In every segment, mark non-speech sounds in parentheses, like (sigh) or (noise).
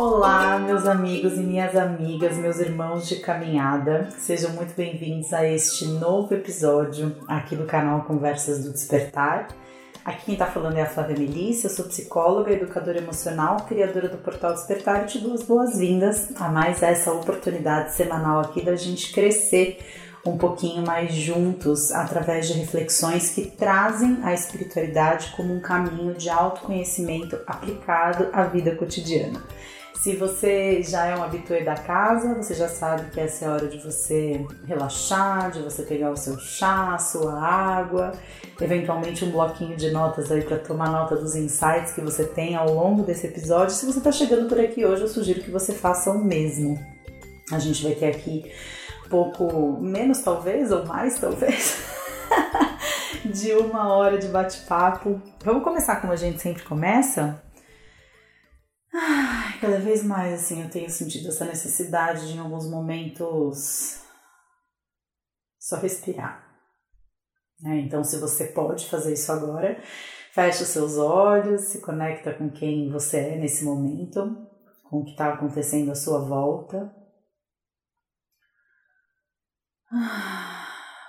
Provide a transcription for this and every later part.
Olá, meus amigos e minhas amigas, meus irmãos de caminhada, sejam muito bem-vindos a este novo episódio aqui do canal Conversas do Despertar. Aqui quem está falando é a Flávia Melissa, eu sou psicóloga, educadora emocional, criadora do Portal Despertar e te dou as boas-vindas a mais essa oportunidade semanal aqui da gente crescer um pouquinho mais juntos através de reflexões que trazem a espiritualidade como um caminho de autoconhecimento aplicado à vida cotidiana. Se você já é um habitué da casa, você já sabe que essa é a hora de você relaxar, de você pegar o seu chá, a sua água, eventualmente um bloquinho de notas aí para tomar nota dos insights que você tem ao longo desse episódio. Se você está chegando por aqui hoje, eu sugiro que você faça o mesmo. A gente vai ter aqui pouco menos talvez ou mais talvez (laughs) de uma hora de bate-papo. Vamos começar como a gente sempre começa? Cada vez mais assim eu tenho sentido essa necessidade de em alguns momentos só respirar. É, então, se você pode fazer isso agora, fecha os seus olhos, se conecta com quem você é nesse momento, com o que está acontecendo à sua volta.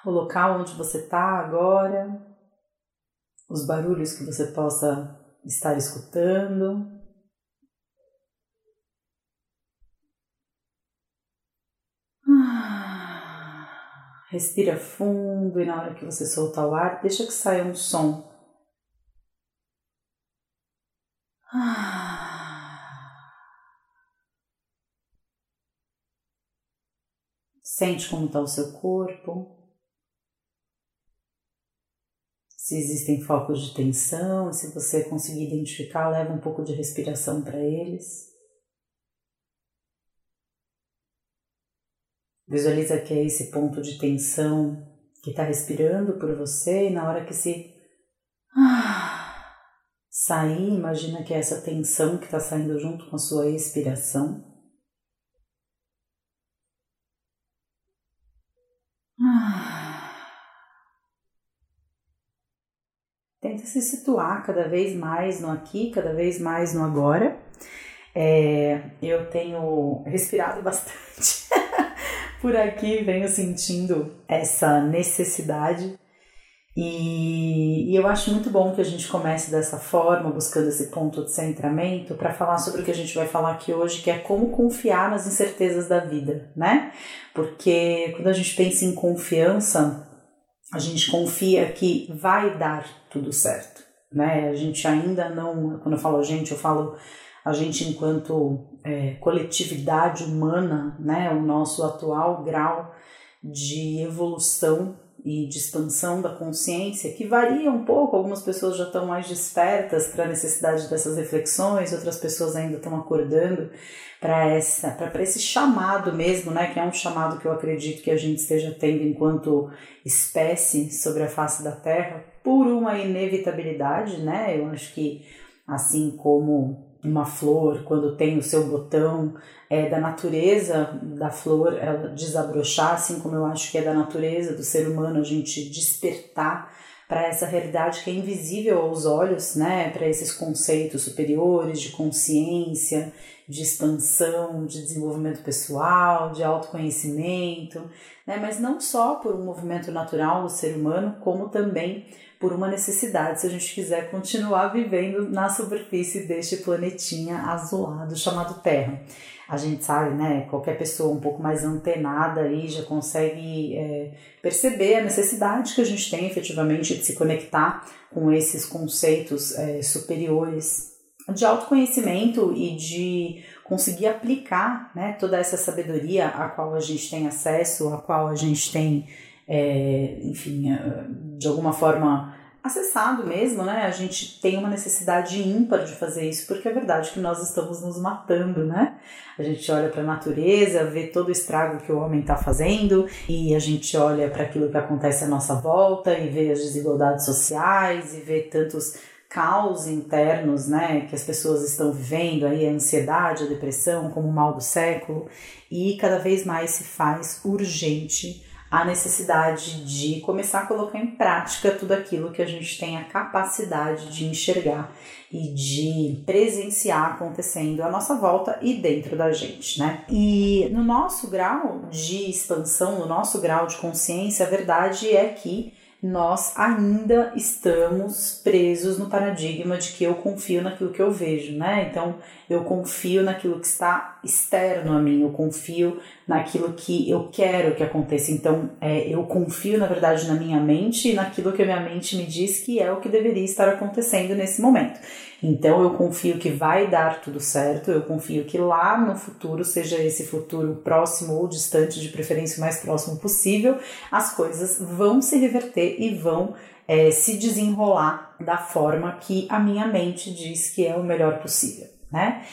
O local onde você está agora, os barulhos que você possa estar escutando. Respira fundo e na hora que você soltar o ar, deixa que saia um som. Sente como está o seu corpo. Se existem focos de tensão, se você conseguir identificar, leva um pouco de respiração para eles. Visualiza que é esse ponto de tensão que está respirando por você e na hora que se ah, sair, imagina que é essa tensão que está saindo junto com a sua expiração. Ah. Tenta se situar cada vez mais no aqui, cada vez mais no agora. É, eu tenho respirado bastante (laughs) por aqui, venho sentindo essa necessidade. E, e, eu acho muito bom que a gente comece dessa forma, buscando esse ponto de centramento, para falar sobre o que a gente vai falar aqui hoje, que é como confiar nas incertezas da vida, né? Porque quando a gente pensa em confiança, a gente confia que vai dar tudo certo, né? A gente ainda não, quando eu falo gente, eu falo a gente enquanto é, coletividade humana, né, o nosso atual grau de evolução e de expansão da consciência, que varia um pouco, algumas pessoas já estão mais despertas para a necessidade dessas reflexões, outras pessoas ainda estão acordando para essa para esse chamado mesmo, né, que é um chamado que eu acredito que a gente esteja tendo enquanto espécie sobre a face da Terra, por uma inevitabilidade, né? Eu acho que assim como uma flor, quando tem o seu botão, é da natureza da flor ela desabrochar, assim como eu acho que é da natureza do ser humano a gente despertar para essa realidade que é invisível aos olhos, né, para esses conceitos superiores de consciência, de expansão, de desenvolvimento pessoal, de autoconhecimento, né, mas não só por um movimento natural do ser humano, como também por uma necessidade, se a gente quiser continuar vivendo na superfície deste planetinha azulado chamado Terra. A gente sabe, né? Qualquer pessoa um pouco mais antenada aí já consegue é, perceber a necessidade que a gente tem efetivamente de se conectar com esses conceitos é, superiores de autoconhecimento e de conseguir aplicar né, toda essa sabedoria a qual a gente tem acesso, a qual a gente tem é, enfim, é, de alguma forma acessado mesmo, né? A gente tem uma necessidade ímpar de fazer isso, porque é verdade que nós estamos nos matando, né? A gente olha para a natureza, vê todo o estrago que o homem está fazendo, e a gente olha para aquilo que acontece à nossa volta e vê as desigualdades sociais e vê tantos caos internos, né, que as pessoas estão vivendo, aí a ansiedade, a depressão como o mal do século, e cada vez mais se faz urgente a necessidade de começar a colocar em prática tudo aquilo que a gente tem a capacidade de enxergar e de presenciar acontecendo à nossa volta e dentro da gente, né? E no nosso grau de expansão, no nosso grau de consciência, a verdade é que nós ainda estamos presos no paradigma de que eu confio naquilo que eu vejo, né? Então, eu confio naquilo que está externo a mim, eu confio naquilo que eu quero que aconteça. Então, é, eu confio, na verdade, na minha mente e naquilo que a minha mente me diz que é o que deveria estar acontecendo nesse momento. Então eu confio que vai dar tudo certo, eu confio que lá no futuro, seja esse futuro próximo ou distante, de preferência o mais próximo possível, as coisas vão se reverter e vão é, se desenrolar da forma que a minha mente diz que é o melhor possível, né?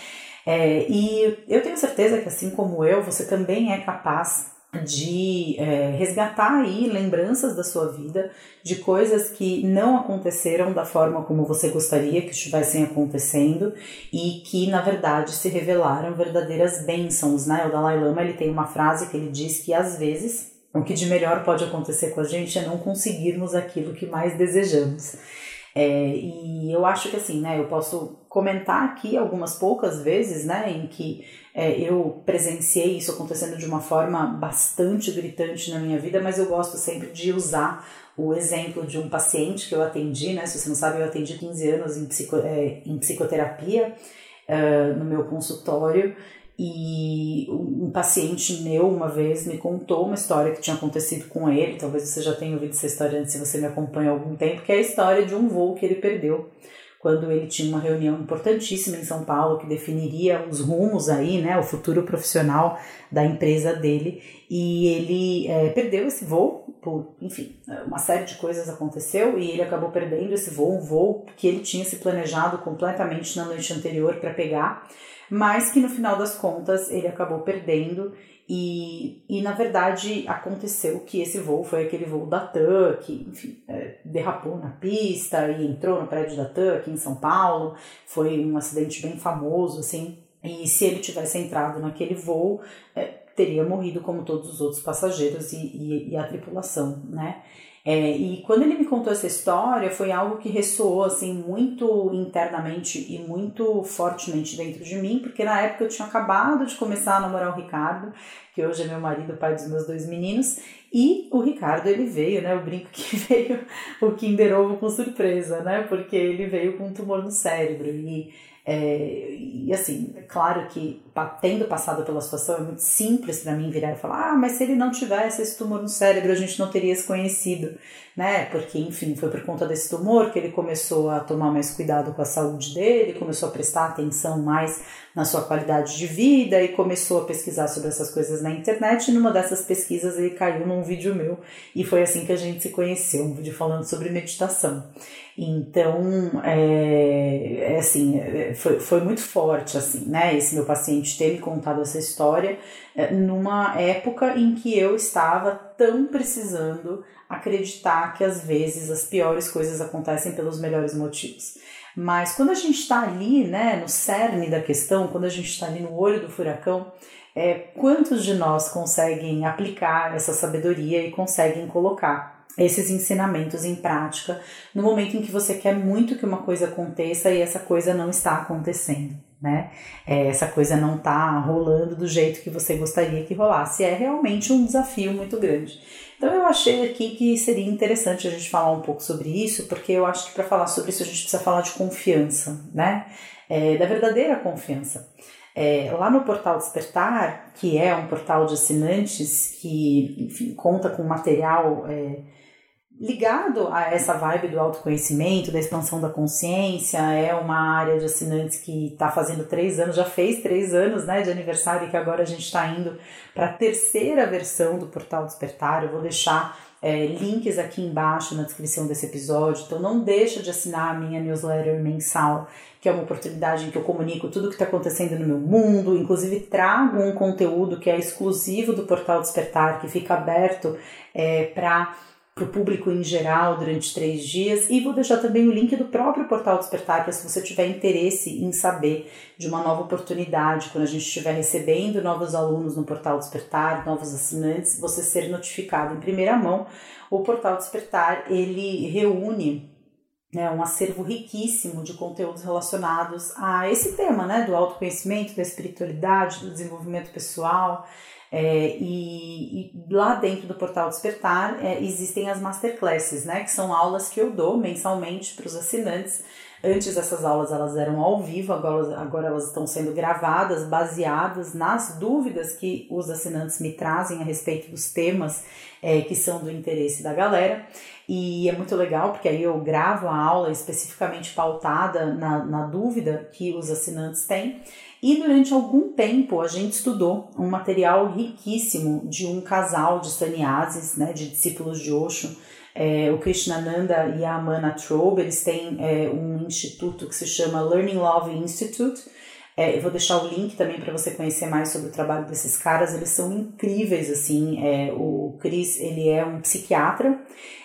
É, e eu tenho certeza que assim como eu, você também é capaz de é, resgatar aí lembranças da sua vida, de coisas que não aconteceram da forma como você gostaria que estivessem acontecendo e que na verdade se revelaram verdadeiras bênçãos, né? O Dalai Lama ele tem uma frase que ele diz que às vezes o que de melhor pode acontecer com a gente é não conseguirmos aquilo que mais desejamos. É, e eu acho que assim, né, eu posso comentar aqui algumas poucas vezes, né, em que é, eu presenciei isso acontecendo de uma forma bastante gritante na minha vida, mas eu gosto sempre de usar o exemplo de um paciente que eu atendi, né, se você não sabe, eu atendi 15 anos em, psico, é, em psicoterapia uh, no meu consultório, e um paciente meu uma vez me contou uma história que tinha acontecido com ele, talvez você já tenha ouvido essa história antes se você me acompanha há algum tempo, que é a história de um voo que ele perdeu quando ele tinha uma reunião importantíssima em São Paulo que definiria os rumos aí, né, o futuro profissional da empresa dele, e ele é, perdeu esse voo por, enfim, uma série de coisas aconteceu e ele acabou perdendo esse voo, um voo que ele tinha se planejado completamente na noite anterior para pegar mas que no final das contas ele acabou perdendo. E, e na verdade aconteceu que esse voo foi aquele voo da TAM, que enfim, é, derrapou na pista e entrou no prédio da TAM aqui em São Paulo, foi um acidente bem famoso, assim, e se ele tivesse entrado naquele voo, é, teria morrido como todos os outros passageiros e, e, e a tripulação, né? É, e quando ele me contou essa história, foi algo que ressoou assim muito internamente e muito fortemente dentro de mim, porque na época eu tinha acabado de começar a namorar o Ricardo, que hoje é meu marido, pai dos meus dois meninos, e o Ricardo ele veio, né? Eu brinco que (laughs) veio o Kinder Ovo com surpresa, né? Porque ele veio com um tumor no cérebro e é, e assim, é claro que tendo passado pela situação, é muito simples para mim virar e falar: ah, mas se ele não tivesse esse tumor no cérebro, a gente não teria se conhecido, né? Porque, enfim, foi por conta desse tumor que ele começou a tomar mais cuidado com a saúde dele, começou a prestar atenção mais na sua qualidade de vida e começou a pesquisar sobre essas coisas na internet. E numa dessas pesquisas ele caiu num vídeo meu e foi assim que a gente se conheceu um vídeo falando sobre meditação. Então, é, é assim, é, foi, foi muito forte, assim, né? Esse meu paciente ter me contado essa história é, numa época em que eu estava tão precisando acreditar que às vezes as piores coisas acontecem pelos melhores motivos. Mas quando a gente está ali, né, no cerne da questão, quando a gente está ali no olho do furacão, é, quantos de nós conseguem aplicar essa sabedoria e conseguem colocar esses ensinamentos em prática no momento em que você quer muito que uma coisa aconteça e essa coisa não está acontecendo, né? É, essa coisa não está rolando do jeito que você gostaria que rolasse. É realmente um desafio muito grande. Então eu achei aqui que seria interessante a gente falar um pouco sobre isso, porque eu acho que para falar sobre isso a gente precisa falar de confiança, né? É, da verdadeira confiança. É, lá no portal Despertar, que é um portal de assinantes que enfim, conta com material é, ligado a essa vibe do autoconhecimento, da expansão da consciência, é uma área de assinantes que está fazendo três anos, já fez três anos né, de aniversário e que agora a gente está indo para a terceira versão do Portal Despertar. Eu vou deixar é, links aqui embaixo na descrição desse episódio, então não deixa de assinar a minha newsletter mensal, que é uma oportunidade em que eu comunico tudo o que está acontecendo no meu mundo, inclusive trago um conteúdo que é exclusivo do Portal Despertar, que fica aberto é, para para o público em geral durante três dias e vou deixar também o link do próprio Portal Despertar para se você tiver interesse em saber de uma nova oportunidade, quando a gente estiver recebendo novos alunos no Portal Despertar, novos assinantes, você ser notificado em primeira mão. O Portal Despertar ele reúne né, um acervo riquíssimo de conteúdos relacionados a esse tema, né, do autoconhecimento, da espiritualidade, do desenvolvimento pessoal. É, e, e, lá dentro do portal Despertar é, existem as masterclasses, né, que são aulas que eu dou mensalmente para os assinantes. Antes essas aulas elas eram ao vivo, agora, agora elas estão sendo gravadas, baseadas nas dúvidas que os assinantes me trazem a respeito dos temas é, que são do interesse da galera. E é muito legal porque aí eu gravo a aula especificamente pautada na, na dúvida que os assinantes têm. E durante algum tempo a gente estudou um material riquíssimo de um casal de sannyasis, né, de discípulos de Osho, é, o Krishnananda e a Amana Trobe, eles têm é, um instituto que se chama Learning Love Institute. É, eu vou deixar o link também para você conhecer mais sobre o trabalho desses caras. Eles são incríveis, assim. É, o Chris, ele é um psiquiatra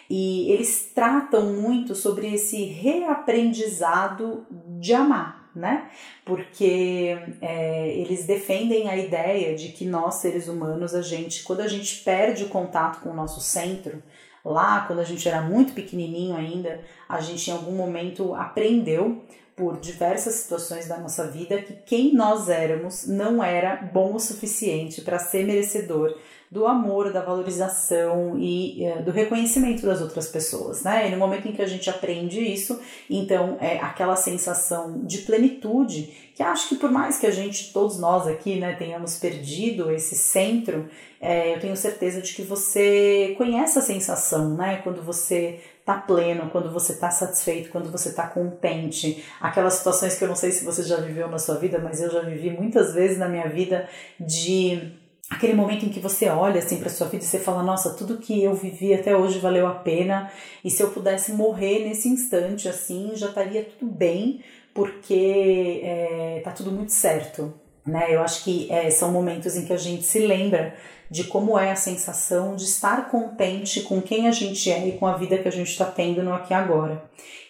e eles tratam muito sobre esse reaprendizado de amar né? Porque é, eles defendem a ideia de que nós, seres humanos, a gente, quando a gente perde o contato com o nosso centro, lá, quando a gente era muito pequenininho ainda, a gente em algum momento aprendeu por diversas situações da nossa vida que quem nós éramos não era bom o suficiente para ser merecedor do amor, da valorização e uh, do reconhecimento das outras pessoas, né? E no momento em que a gente aprende isso, então é aquela sensação de plenitude que acho que por mais que a gente, todos nós aqui, né, tenhamos perdido esse centro, é, eu tenho certeza de que você conhece a sensação, né? Quando você tá pleno, quando você tá satisfeito, quando você tá contente. Aquelas situações que eu não sei se você já viveu na sua vida, mas eu já vivi muitas vezes na minha vida de aquele momento em que você olha assim para sua vida e você fala, nossa, tudo que eu vivi até hoje valeu a pena, e se eu pudesse morrer nesse instante assim, já estaria tudo bem, porque é, tá tudo muito certo, né? Eu acho que é, são momentos em que a gente se lembra de como é a sensação de estar contente com quem a gente é e com a vida que a gente está tendo no aqui e agora.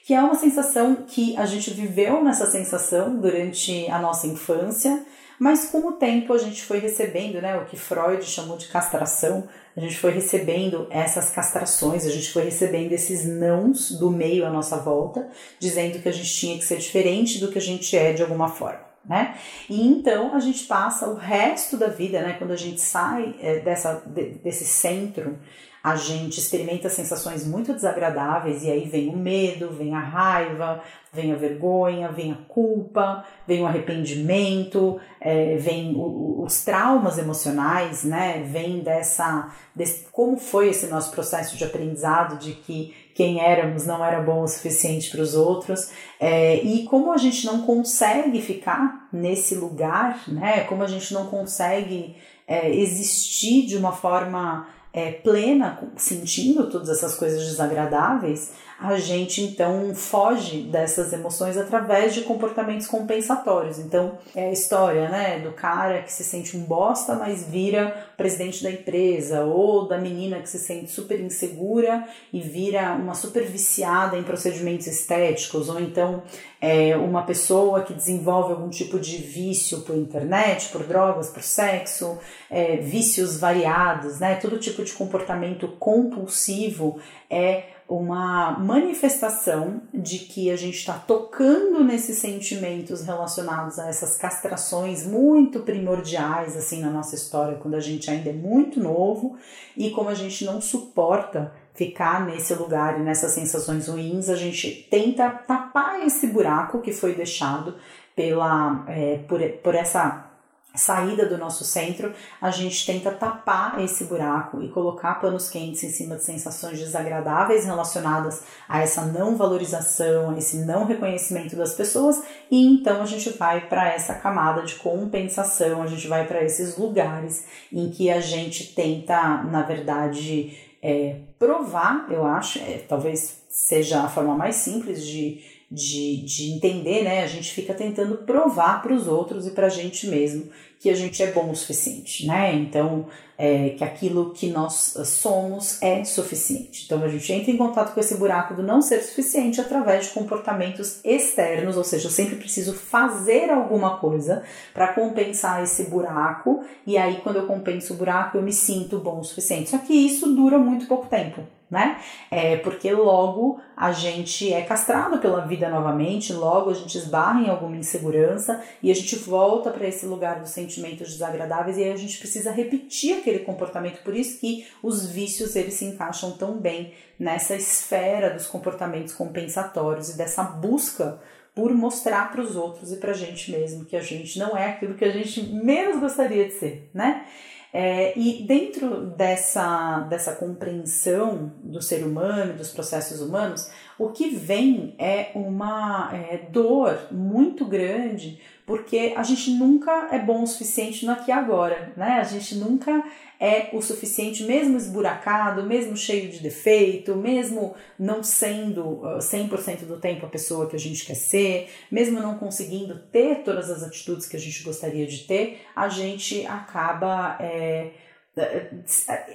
Que é uma sensação que a gente viveu nessa sensação durante a nossa infância, mas com o tempo a gente foi recebendo, né, o que Freud chamou de castração, a gente foi recebendo essas castrações, a gente foi recebendo esses nãos do meio à nossa volta, dizendo que a gente tinha que ser diferente do que a gente é de alguma forma. Né? E então a gente passa o resto da vida, né, quando a gente sai é, dessa, de, desse centro a gente experimenta sensações muito desagradáveis e aí vem o medo, vem a raiva, vem a vergonha, vem a culpa, vem o arrependimento, é, vem o, os traumas emocionais, né? Vem dessa, desse, como foi esse nosso processo de aprendizado de que quem éramos não era bom o suficiente para os outros é, e como a gente não consegue ficar nesse lugar, né? Como a gente não consegue é, existir de uma forma é, plena, sentindo todas essas coisas desagradáveis, a gente então foge dessas emoções através de comportamentos compensatórios. Então, é a história, né, do cara que se sente um bosta, mas vira presidente da empresa, ou da menina que se sente super insegura e vira uma super viciada em procedimentos estéticos, ou então é uma pessoa que desenvolve algum tipo de vício por internet, por drogas, por sexo, é, vícios variados, né? Todo tipo de comportamento compulsivo é uma manifestação de que a gente está tocando nesses sentimentos relacionados a essas castrações muito primordiais assim na nossa história, quando a gente ainda é muito novo e como a gente não suporta ficar nesse lugar e nessas sensações ruins, a gente tenta tapar esse buraco que foi deixado pela é, por, por essa saída do nosso centro, a gente tenta tapar esse buraco e colocar panos quentes em cima de sensações desagradáveis relacionadas a essa não valorização, a esse não reconhecimento das pessoas, e então a gente vai para essa camada de compensação, a gente vai para esses lugares em que a gente tenta, na verdade, é, provar, eu acho, é, talvez seja a forma mais simples de de, de entender, né? A gente fica tentando provar para os outros e para a gente mesmo que a gente é bom o suficiente, né? Então, é, que aquilo que nós somos é suficiente. Então, a gente entra em contato com esse buraco do não ser suficiente através de comportamentos externos, ou seja, eu sempre preciso fazer alguma coisa para compensar esse buraco, e aí, quando eu compenso o buraco, eu me sinto bom o suficiente. Só que isso dura muito pouco tempo né? É porque logo a gente é castrado pela vida novamente, logo a gente esbarra em alguma insegurança e a gente volta para esse lugar dos sentimentos desagradáveis e aí a gente precisa repetir aquele comportamento. Por isso que os vícios eles se encaixam tão bem nessa esfera dos comportamentos compensatórios e dessa busca por mostrar para os outros e para a gente mesmo que a gente não é aquilo que a gente menos gostaria de ser, né? É, e dentro dessa, dessa compreensão do ser humano, dos processos humanos, o que vem é uma é, dor muito grande, porque a gente nunca é bom o suficiente no aqui e agora, né? A gente nunca é o suficiente, mesmo esburacado, mesmo cheio de defeito, mesmo não sendo 100% do tempo a pessoa que a gente quer ser, mesmo não conseguindo ter todas as atitudes que a gente gostaria de ter, a gente acaba. É,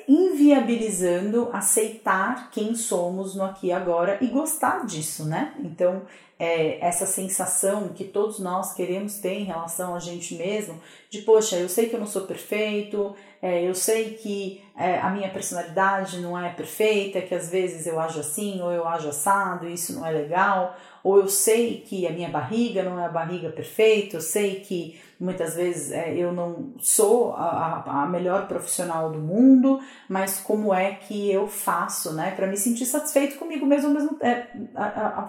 inviabilizando aceitar quem somos no aqui e agora e gostar disso, né? Então, é, essa sensação que todos nós queremos ter em relação a gente mesmo, de poxa, eu sei que eu não sou perfeito, é, eu sei que é, a minha personalidade não é perfeita, que às vezes eu ajo assim ou eu ajo assado, e isso não é legal, ou eu sei que a minha barriga não é a barriga perfeita, eu sei que muitas vezes é, eu não sou a, a, melhor profissional do mundo, mas como é que eu faço, né, para me sentir satisfeito comigo mesmo ao mesmo, é,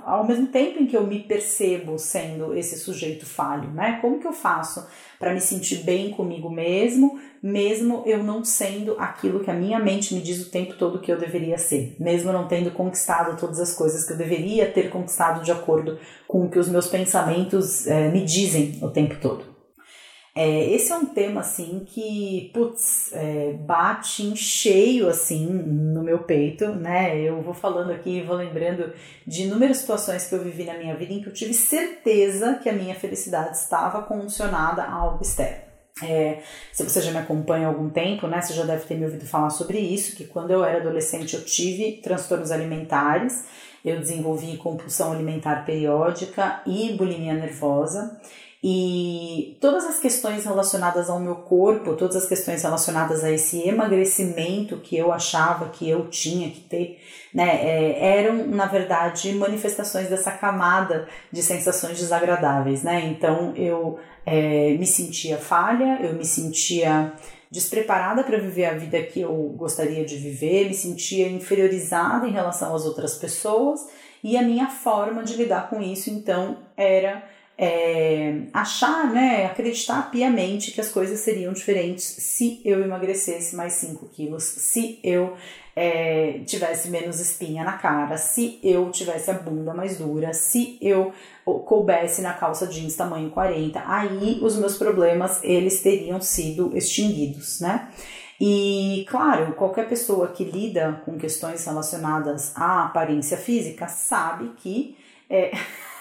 ao mesmo tempo em que eu me percebo sendo esse sujeito falho, né? Como que eu faço para me sentir bem comigo mesmo, mesmo eu não sendo aquilo que a minha mente me diz o tempo todo que eu deveria ser, mesmo não tendo conquistado todas as coisas que eu deveria ter conquistado de acordo com o que os meus pensamentos é, me dizem o tempo todo. É, esse é um tema assim que, putz, é, bate em cheio assim no meu peito, né? Eu vou falando aqui vou lembrando de inúmeras situações que eu vivi na minha vida em que eu tive certeza que a minha felicidade estava condicionada a algo externo. É, se você já me acompanha há algum tempo, né, você já deve ter me ouvido falar sobre isso, que quando eu era adolescente eu tive transtornos alimentares, eu desenvolvi compulsão alimentar periódica e bulimia nervosa. E todas as questões relacionadas ao meu corpo, todas as questões relacionadas a esse emagrecimento que eu achava que eu tinha que ter, né, é, eram na verdade manifestações dessa camada de sensações desagradáveis, né? Então eu é, me sentia falha, eu me sentia despreparada para viver a vida que eu gostaria de viver, me sentia inferiorizada em relação às outras pessoas e a minha forma de lidar com isso então era é, achar, né, acreditar piamente que as coisas seriam diferentes se eu emagrecesse mais 5 quilos, se eu é, tivesse menos espinha na cara, se eu tivesse a bunda mais dura, se eu coubesse na calça jeans tamanho 40, aí os meus problemas eles teriam sido extinguidos, né? E claro, qualquer pessoa que lida com questões relacionadas à aparência física sabe que é, (laughs)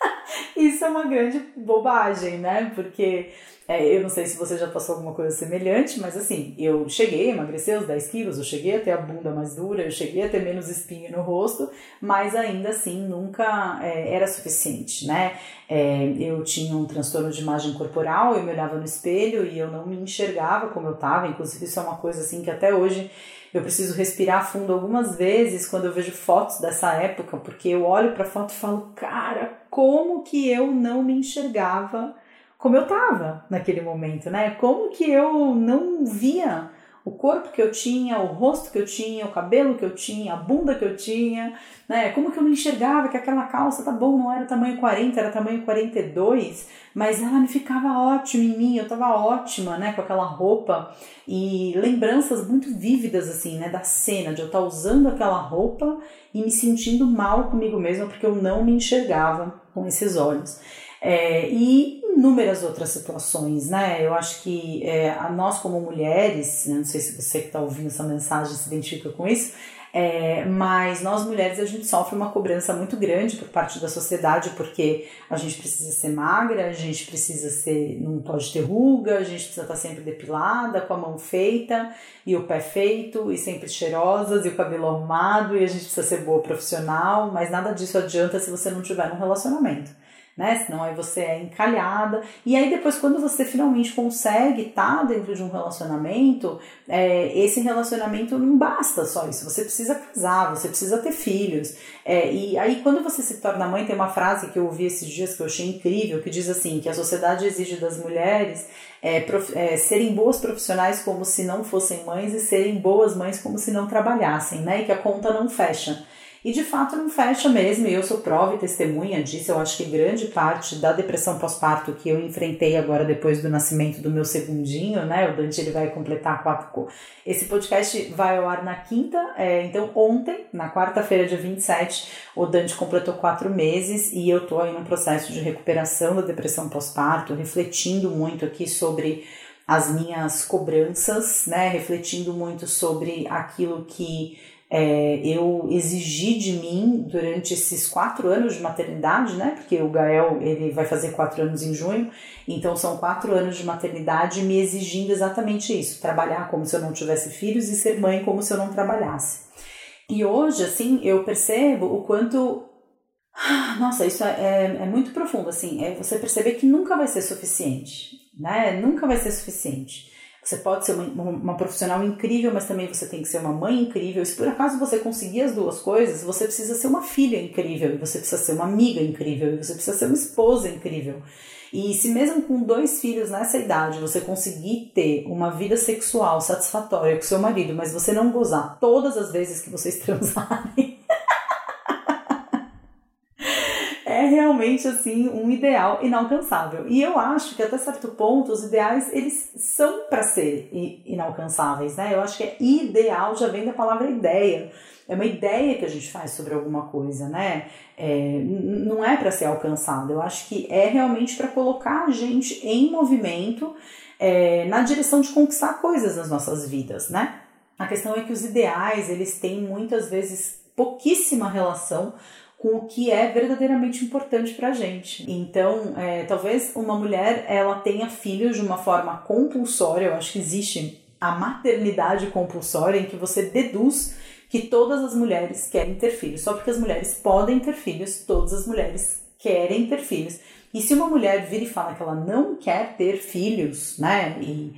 (laughs) Isso é uma grande bobagem, né? Porque é, eu não sei se você já passou alguma coisa semelhante, mas assim, eu cheguei a emagrecer os 10 quilos, eu cheguei a ter a bunda mais dura, eu cheguei a ter menos espinha no rosto, mas ainda assim nunca é, era suficiente, né? É, eu tinha um transtorno de imagem corporal, eu me olhava no espelho e eu não me enxergava como eu estava, inclusive isso é uma coisa assim que até hoje eu preciso respirar fundo algumas vezes quando eu vejo fotos dessa época, porque eu olho para a foto e falo, cara, como que eu não me enxergava como eu tava naquele momento, né? Como que eu não via o corpo que eu tinha, o rosto que eu tinha, o cabelo que eu tinha, a bunda que eu tinha, né? Como que eu não enxergava que aquela calça, tá bom, não era tamanho 40, era tamanho 42, mas ela me ficava ótima em mim, eu tava ótima, né, com aquela roupa e lembranças muito vívidas assim, né, da cena de eu estar tá usando aquela roupa e me sentindo mal comigo mesma porque eu não me enxergava com esses olhos. É, e inúmeras outras situações, né? Eu acho que é, nós como mulheres, né, não sei se você que está ouvindo essa mensagem se identifica com isso, É, mas nós mulheres a gente sofre uma cobrança muito grande por parte da sociedade porque a gente precisa ser magra, a gente precisa ser, não pode ter ruga, a gente precisa estar sempre depilada, com a mão feita e o pé feito e sempre cheirosas e o cabelo arrumado e a gente precisa ser boa profissional, mas nada disso adianta se você não tiver um relacionamento né? Senão aí você é encalhada. E aí depois, quando você finalmente consegue estar tá dentro de um relacionamento, é, esse relacionamento não basta só isso. Você precisa casar, você precisa ter filhos. É, e aí, quando você se torna mãe, tem uma frase que eu ouvi esses dias que eu achei incrível, que diz assim, que a sociedade exige das mulheres é, prof, é, serem boas profissionais como se não fossem mães e serem boas mães como se não trabalhassem, né? E que a conta não fecha. E de fato não fecha mesmo, e eu sou prova e testemunha disso. Eu acho que grande parte da depressão pós-parto que eu enfrentei agora depois do nascimento do meu segundinho, né? O Dante ele vai completar quatro. Esse podcast vai ao ar na quinta, é, então ontem, na quarta-feira, dia 27, o Dante completou quatro meses e eu tô aí no processo de recuperação da depressão pós-parto, refletindo muito aqui sobre as minhas cobranças, né? Refletindo muito sobre aquilo que é, eu exigi de mim durante esses quatro anos de maternidade, né? Porque o Gael ele vai fazer quatro anos em junho, então são quatro anos de maternidade me exigindo exatamente isso: trabalhar como se eu não tivesse filhos e ser mãe como se eu não trabalhasse. E hoje, assim, eu percebo o quanto ah, nossa, isso é, é, é, muito profundo, assim, é você perceber que nunca vai ser suficiente, né? Nunca vai ser suficiente. Você pode ser uma, uma, profissional incrível, mas também você tem que ser uma mãe incrível. Se por acaso você conseguir as duas coisas, você precisa ser uma filha incrível, e você precisa ser uma amiga incrível, e você precisa ser uma esposa incrível. E se mesmo com dois filhos nessa idade você conseguir ter uma vida sexual satisfatória com seu marido, mas você não gozar todas as vezes que vocês (laughs) transarem, realmente assim um ideal inalcançável. E eu acho que até certo ponto os ideais eles são para ser inalcançáveis, né? Eu acho que é ideal já vem da palavra ideia. É uma ideia que a gente faz sobre alguma coisa, né? É, não é para ser alcançado. Eu acho que é realmente para colocar a gente em movimento é, na direção de conquistar coisas nas nossas vidas, né? A questão é que os ideais eles têm muitas vezes pouquíssima relação com o que é verdadeiramente importante para a gente. Então, é, talvez uma mulher ela tenha filhos de uma forma compulsória. Eu acho que existe a maternidade compulsória em que você deduz que todas as mulheres querem ter filhos. Só porque as mulheres podem ter filhos, todas as mulheres querem ter filhos. E se uma mulher vira e fala que ela não quer ter filhos, né? E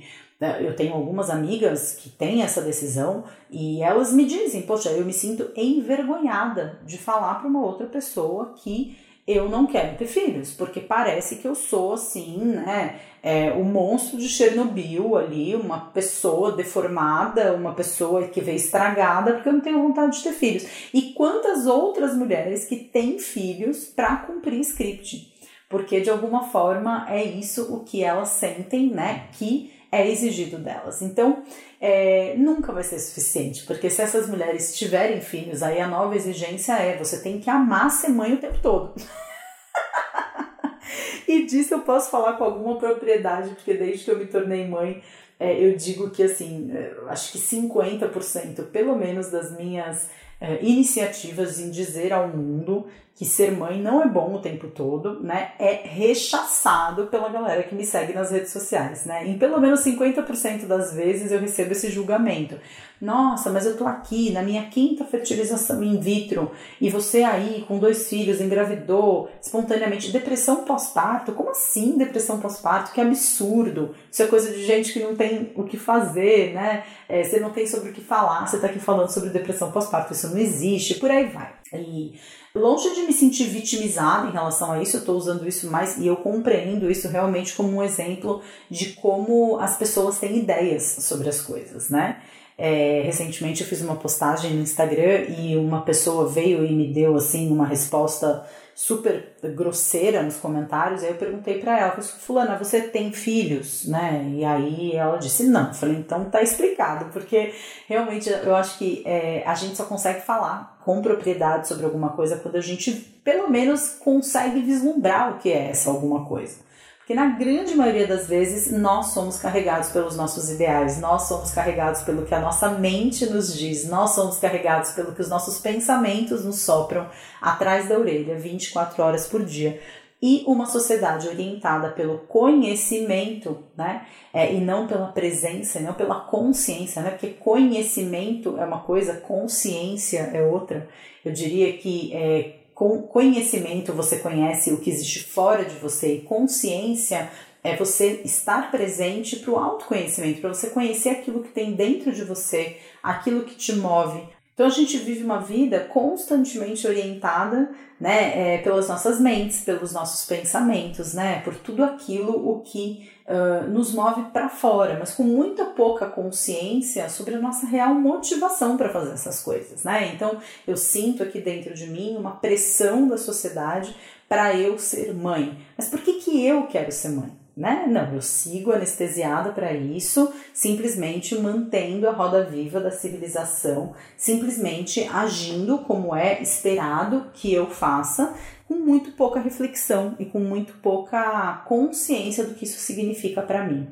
eu tenho algumas amigas que têm essa decisão e elas me dizem: Poxa, eu me sinto envergonhada de falar para uma outra pessoa que eu não quero ter filhos, porque parece que eu sou assim, né? É, o monstro de Chernobyl ali, uma pessoa deformada, uma pessoa que veio estragada porque eu não tenho vontade de ter filhos. E quantas outras mulheres que têm filhos para cumprir script? Porque de alguma forma é isso o que elas sentem, né? Que é exigido delas. Então, é, nunca vai ser suficiente, porque se essas mulheres tiverem filhos, aí a nova exigência é você tem que amar ser mãe o tempo todo. (laughs) e disso eu posso falar com alguma propriedade, porque desde que eu me tornei mãe, é, eu digo que assim, é, acho que 50% pelo menos das minhas é, iniciativas em dizer ao mundo que ser mãe não é bom o tempo todo, né? É rechaçado pela galera que me segue nas redes sociais, né? Em pelo menos 50% das vezes eu recebo esse julgamento. Nossa, mas eu tô aqui na minha quinta fertilização in vitro e você aí com dois filhos engravidou espontaneamente. Depressão pós-parto? Como assim depressão pós-parto? Que absurdo! Isso é coisa de gente que não tem o que fazer, né? É, você não tem sobre o que falar, você tá aqui falando sobre depressão pós-parto, isso não existe, por aí vai. E longe de me sentir vitimizada em relação a isso, eu tô usando isso mais e eu compreendo isso realmente como um exemplo de como as pessoas têm ideias sobre as coisas, né? É, recentemente eu fiz uma postagem no Instagram e uma pessoa veio e me deu assim uma resposta super grosseira nos comentários. Aí eu perguntei para ela, falei, fulana, você tem filhos, né? E aí ela disse não. Eu falei, então tá explicado, porque realmente eu acho que é, a gente só consegue falar com propriedade sobre alguma coisa quando a gente pelo menos consegue vislumbrar o que é essa alguma coisa. Porque na grande maioria das vezes nós somos carregados pelos nossos ideais, nós somos carregados pelo que a nossa mente nos diz, nós somos carregados pelo que os nossos pensamentos nos sopram atrás da orelha 24 horas por dia e uma sociedade orientada pelo conhecimento, né? É, e não pela presença, não pela consciência, né? Porque conhecimento é uma coisa, consciência é outra. Eu diria que é, com conhecimento você conhece o que existe fora de você e consciência é você estar presente para o autoconhecimento, para você conhecer aquilo que tem dentro de você, aquilo que te move, então a gente vive uma vida constantemente orientada, né, é, pelas nossas mentes, pelos nossos pensamentos, né, por tudo aquilo o que uh, nos move para fora, mas com muita pouca consciência sobre a nossa real motivação para fazer essas coisas, né? Então eu sinto aqui dentro de mim uma pressão da sociedade para eu ser mãe. Mas por que que eu quero ser mãe? Né? Não, eu sigo anestesiada para isso, simplesmente mantendo a roda viva da civilização, simplesmente agindo como é esperado que eu faça, com muito pouca reflexão e com muito pouca consciência do que isso significa para mim.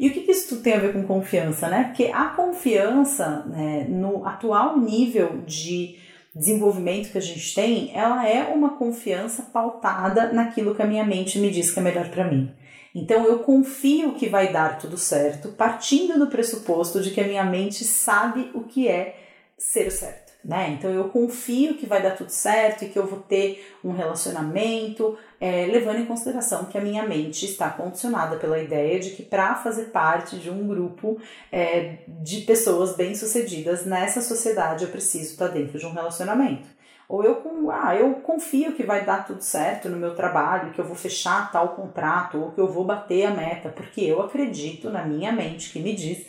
E o que, que isso tem a ver com confiança, né? Porque a confiança, né, no atual nível de desenvolvimento que a gente tem, ela é uma confiança pautada naquilo que a minha mente me diz que é melhor para mim. Então eu confio que vai dar tudo certo, partindo do pressuposto de que a minha mente sabe o que é ser o certo. Né? Então eu confio que vai dar tudo certo e que eu vou ter um relacionamento, é, levando em consideração que a minha mente está condicionada pela ideia de que para fazer parte de um grupo é, de pessoas bem-sucedidas nessa sociedade eu preciso estar dentro de um relacionamento. Ou eu, ah, eu confio que vai dar tudo certo no meu trabalho, que eu vou fechar tal contrato, ou que eu vou bater a meta, porque eu acredito na minha mente que me diz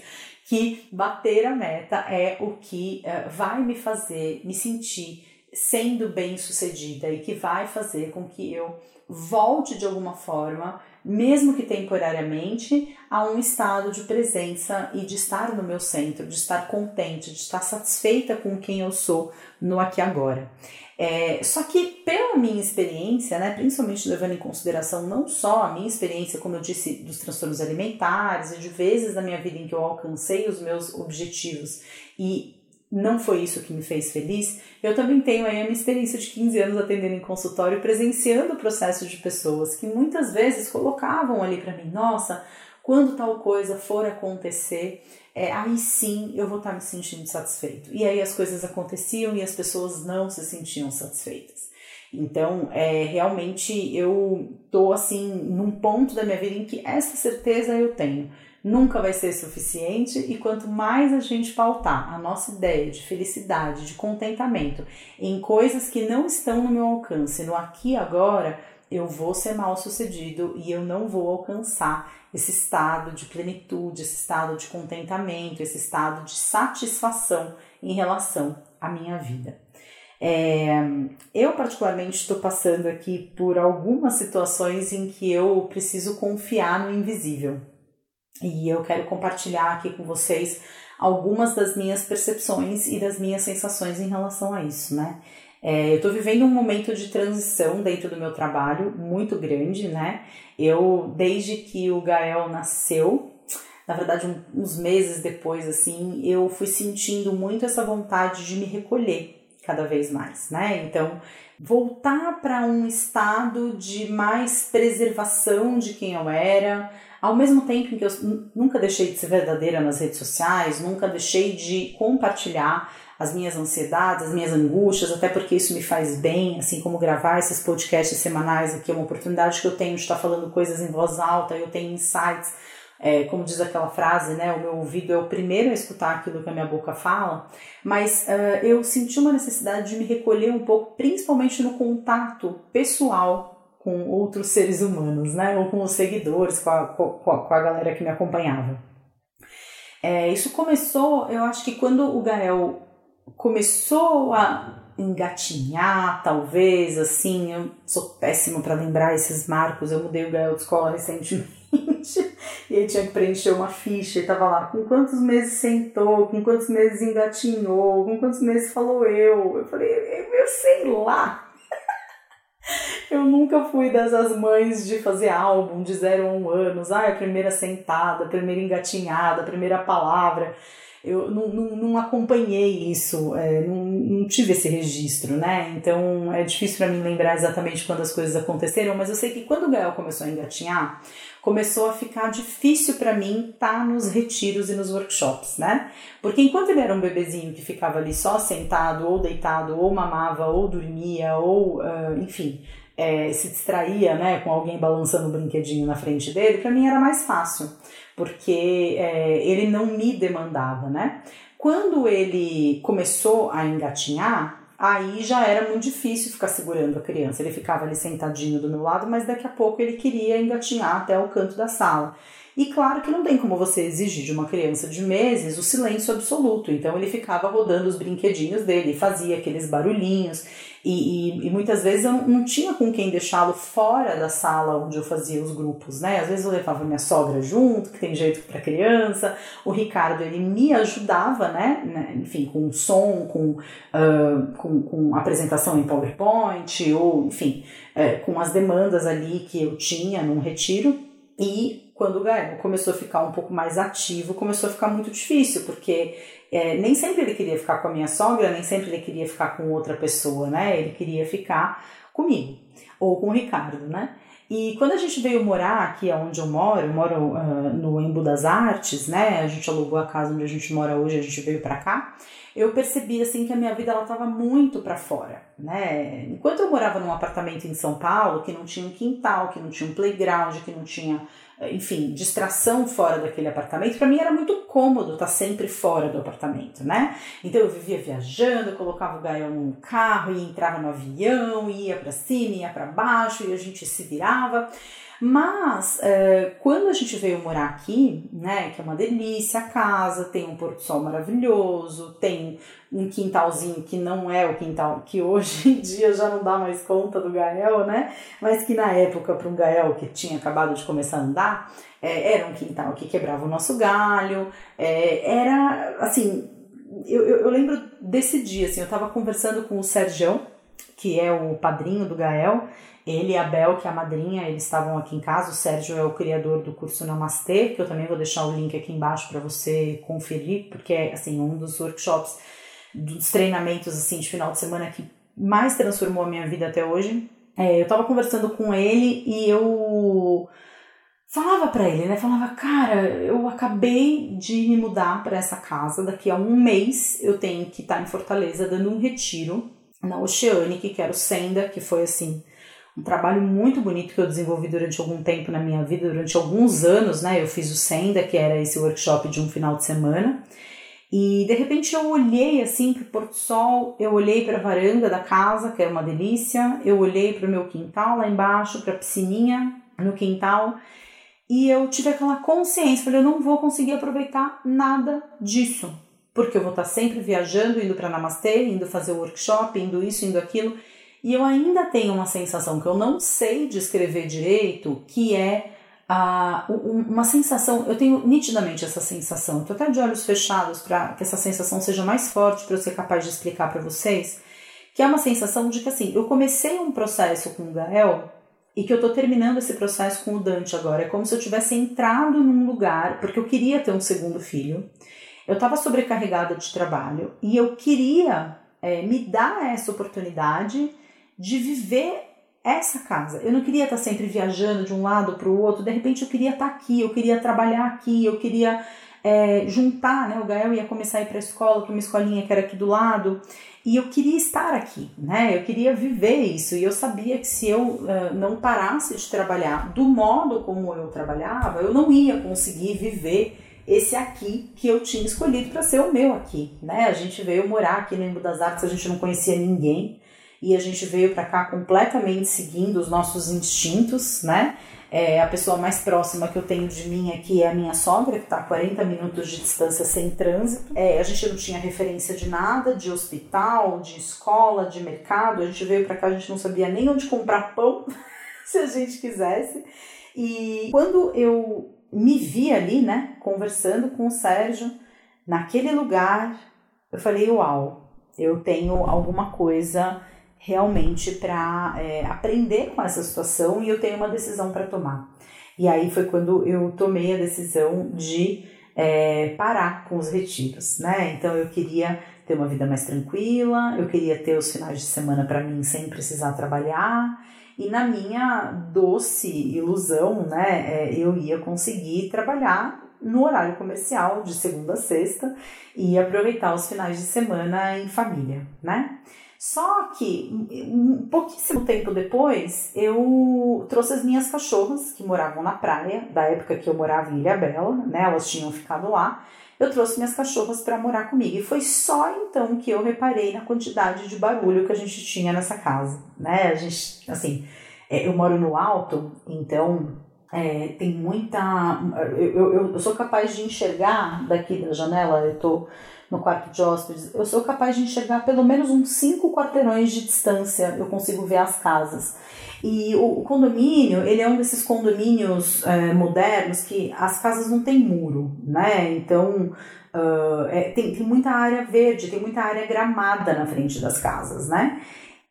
que bater a meta é o que uh, vai me fazer me sentir sendo bem sucedida e que vai fazer com que eu volte de alguma forma, mesmo que temporariamente, a um estado de presença e de estar no meu centro, de estar contente, de estar satisfeita com quem eu sou no aqui e agora. É, só que pela minha experiência, né, principalmente levando em consideração não só a minha experiência, como eu disse, dos transtornos alimentares e de vezes na minha vida em que eu alcancei os meus objetivos e não foi isso que me fez feliz, eu também tenho aí a minha experiência de 15 anos atendendo em consultório, presenciando o processo de pessoas que muitas vezes colocavam ali para mim, nossa, quando tal coisa for acontecer, é, aí sim eu vou estar me sentindo satisfeito. E aí as coisas aconteciam e as pessoas não se sentiam satisfeitas. Então, é, realmente eu tô assim num ponto da minha vida em que essa certeza eu tenho nunca vai ser suficiente e quanto mais a gente pautar a nossa ideia de felicidade, de contentamento em coisas que não estão no meu alcance, no aqui e agora, eu vou ser mal sucedido e eu não vou alcançar esse estado de plenitude, esse estado de contentamento, esse estado de satisfação em relação à minha vida. É, eu, particularmente, estou passando aqui por algumas situações em que eu preciso confiar no invisível. E eu quero compartilhar aqui com vocês algumas das minhas percepções e das minhas sensações em relação a isso, né? É, eu estou vivendo um momento de transição dentro do meu trabalho muito grande, né? Eu, desde que o Gael nasceu, na verdade, um, uns meses depois, assim, eu fui sentindo muito essa vontade de me recolher cada vez mais, né? Então, voltar para um estado de mais preservação de quem eu era, ao mesmo tempo em que eu nunca deixei de ser verdadeira nas redes sociais, nunca deixei de compartilhar as minhas ansiedades, as minhas angústias, até porque isso me faz bem, assim como gravar esses podcasts semanais aqui, é uma oportunidade que eu tenho de estar falando coisas em voz alta, eu tenho insights, é, como diz aquela frase, né, o meu ouvido é o primeiro a escutar aquilo que a minha boca fala, mas uh, eu senti uma necessidade de me recolher um pouco, principalmente no contato pessoal com outros seres humanos, né? Ou com os seguidores, com a, com a, com a galera que me acompanhava. É, isso começou, eu acho que quando o Gael começou a engatinhar, talvez, assim, eu sou péssima para lembrar esses marcos, eu mudei o Gael de escola recentemente (laughs) e ele tinha que preencher uma ficha e tava lá, com quantos meses sentou, com quantos meses engatinhou, com quantos meses falou eu. Eu falei, eu, eu sei lá. Eu nunca fui dessas mães de fazer álbum de 0 a 1 um anos. Ah, a primeira sentada, a primeira engatinhada, a primeira palavra. Eu não, não, não acompanhei isso, é, não, não tive esse registro, né? Então é difícil para mim lembrar exatamente quando as coisas aconteceram, mas eu sei que quando o Gael começou a engatinhar, começou a ficar difícil para mim estar tá nos retiros e nos workshops, né? Porque enquanto ele era um bebezinho que ficava ali só sentado, ou deitado, ou mamava, ou dormia, ou uh, enfim, é, se distraía, né, com alguém balançando o brinquedinho na frente dele, para mim era mais fácil, porque é, ele não me demandava, né? Quando ele começou a engatinhar, aí já era muito difícil ficar segurando a criança. Ele ficava ali sentadinho do meu lado, mas daqui a pouco ele queria engatinhar até o canto da sala. E claro que não tem como você exigir de uma criança de meses o silêncio absoluto. Então ele ficava rodando os brinquedinhos dele, fazia aqueles barulhinhos. E, e, e muitas vezes eu não, tinha com quem deixá-lo fora da sala onde eu fazia os grupos, né? Às vezes eu levava minha sogra junto, que tem jeito para criança. O Ricardo ele me ajudava, né? né? Enfim, com som, com, uh, com, com apresentação em PowerPoint ou, enfim, uh, com as demandas ali que eu tinha num retiro. E quando o Gael começou a ficar um pouco mais ativo, começou a ficar muito difícil, porque é, nem sempre ele queria ficar com a minha sogra, nem sempre ele queria ficar com outra pessoa, né? Ele queria ficar comigo, ou com o Ricardo, né? E quando a gente veio morar aqui onde eu moro, eu moro uh, no Embu das Artes, né? A gente alugou a casa onde a gente mora hoje, a gente veio para cá. Eu percebi assim que a minha vida ela tava muito para fora, né? Enquanto eu morava num apartamento em São Paulo, que não tinha um quintal, que não tinha um playground, que não tinha enfim, distração fora daquele apartamento, para mim era muito cômodo estar tá sempre fora do apartamento, né? Então eu vivia viajando, eu colocava o Gael num carro e entrava no avião, ia para cima, ia para baixo e a gente se virava. Mas é, quando a gente veio morar aqui, né, que é uma delícia a casa, tem um pôr do sol maravilhoso, tem um quintalzinho que não é o quintal que hoje em dia já não dá mais conta do Gael, né? Mas que na época, para um Gael que tinha acabado de começar a andar, é, era um quintal que quebrava o nosso galho, é, era assim. Eu, eu, eu, lembro desse dia, assim, eu estava conversando com o Sérgio, que é o padrinho do Gael, ele e a Bel, que é a madrinha, eles estavam aqui em casa. O Sérgio é o criador do curso Namastê, que eu também vou deixar o link aqui embaixo para você conferir, porque é assim, um dos workshops, dos treinamentos assim de final de semana que mais transformou a minha vida até hoje. É, eu estava conversando com ele e eu falava para ele, né? Falava, cara, eu acabei de me mudar para essa casa. Daqui a um mês eu tenho que estar tá em Fortaleza dando um retiro na Oceanic, que era o Senda, que foi assim um trabalho muito bonito que eu desenvolvi durante algum tempo na minha vida, durante alguns anos, né? Eu fiz o Senda, que era esse workshop de um final de semana. E de repente eu olhei assim para o pôr do sol, eu olhei para a varanda da casa, que era uma delícia, eu olhei para o meu quintal lá embaixo, para a piscininha no quintal, e eu tive aquela consciência, falei, eu não vou conseguir aproveitar nada disso, porque eu vou estar sempre viajando, indo para Namastê, indo fazer o workshop, indo isso, indo aquilo, e eu ainda tenho uma sensação que eu não sei descrever direito, que é a, uma sensação, eu tenho nitidamente essa sensação, estou até de olhos fechados para que essa sensação seja mais forte para eu ser capaz de explicar para vocês, que é uma sensação de que assim, eu comecei um processo com o Gael e que eu estou terminando esse processo com o Dante agora. É como se eu tivesse entrado num lugar, porque eu queria ter um segundo filho, eu estava sobrecarregada de trabalho e eu queria é, me dar essa oportunidade de viver essa casa. Eu não queria estar sempre viajando de um lado para o outro, de repente eu queria estar aqui, eu queria trabalhar aqui, eu queria é, juntar, né? O Gael ia começar a ir para a escola, que é uma escolinha que era aqui do lado, e eu queria estar aqui, né? Eu queria viver isso, e eu sabia que se eu uh, não parasse de trabalhar do modo como eu trabalhava, eu não ia conseguir viver esse aqui que eu tinha escolhido para ser o meu aqui, né? A gente veio morar aqui no Embu das Artes, a gente não conhecia ninguém, e a gente veio para cá completamente seguindo os nossos instintos, né? É, a pessoa mais próxima que eu tenho de mim aqui é a minha sogra, que está a 40 minutos de distância sem trânsito. É, a gente não tinha referência de nada, de hospital, de escola, de mercado. A gente veio para cá, a gente não sabia nem onde comprar pão, (laughs) se a gente quisesse. E quando eu me vi ali, né, conversando com o Sérgio, naquele lugar, eu falei: Uau, eu tenho alguma coisa realmente para é, aprender com essa situação e eu tenho uma decisão para tomar. E aí foi quando eu tomei a decisão de é, parar com os retiros, né? Então eu queria ter uma vida mais tranquila, eu queria ter os finais de semana para mim sem precisar trabalhar. E na minha doce ilusão, né, é, eu ia conseguir trabalhar no horário comercial de segunda a sexta e aproveitar os finais de semana em família, né? Só que um pouquíssimo tempo depois eu trouxe as minhas cachorras que moravam na praia, da época que eu morava em Ilha Bela, né? Elas tinham ficado lá. Eu trouxe minhas cachorras para morar comigo e foi só então que eu reparei na quantidade de barulho que a gente tinha nessa casa, né? A gente, assim, é, eu moro no alto, então é, tem muita. Eu, eu, eu sou capaz de enxergar daqui da janela, eu tô no quarto de hóspedes, eu sou capaz de enxergar pelo menos uns cinco quarteirões de distância, eu consigo ver as casas. E o, condomínio, ele é um desses condomínios é, modernos que as casas não têm muro, né? Então uh, é, tem, tem muita área verde, tem muita área gramada na frente das casas, né?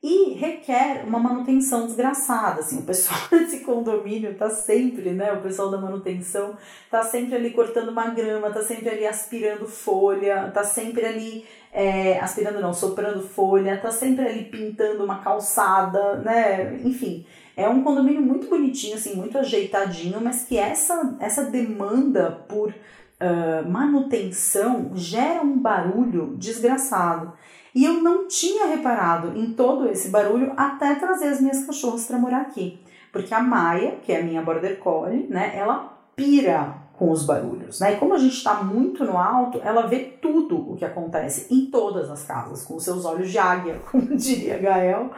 E requer uma manutenção desgraçada, assim, o pessoal (laughs) desse condomínio tá sempre, né, o pessoal da manutenção tá sempre ali cortando uma grama, tá sempre ali aspirando folha, tá sempre ali, é, aspirando não, soprando folha, tá sempre ali pintando uma calçada, né, enfim, é um condomínio muito bonitinho, assim, muito ajeitadinho, mas que essa, essa demanda por uh, manutenção gera um barulho desgraçado. E eu não tinha reparado em todo esse barulho até trazer as minhas cachorras para morar aqui. Porque a Maia, que é a minha border collie, né, ela pira com os barulhos, né? E como a gente está muito no alto, ela vê tudo o que acontece em todas as casas, com seus olhos de águia, (laughs) como diria Gael,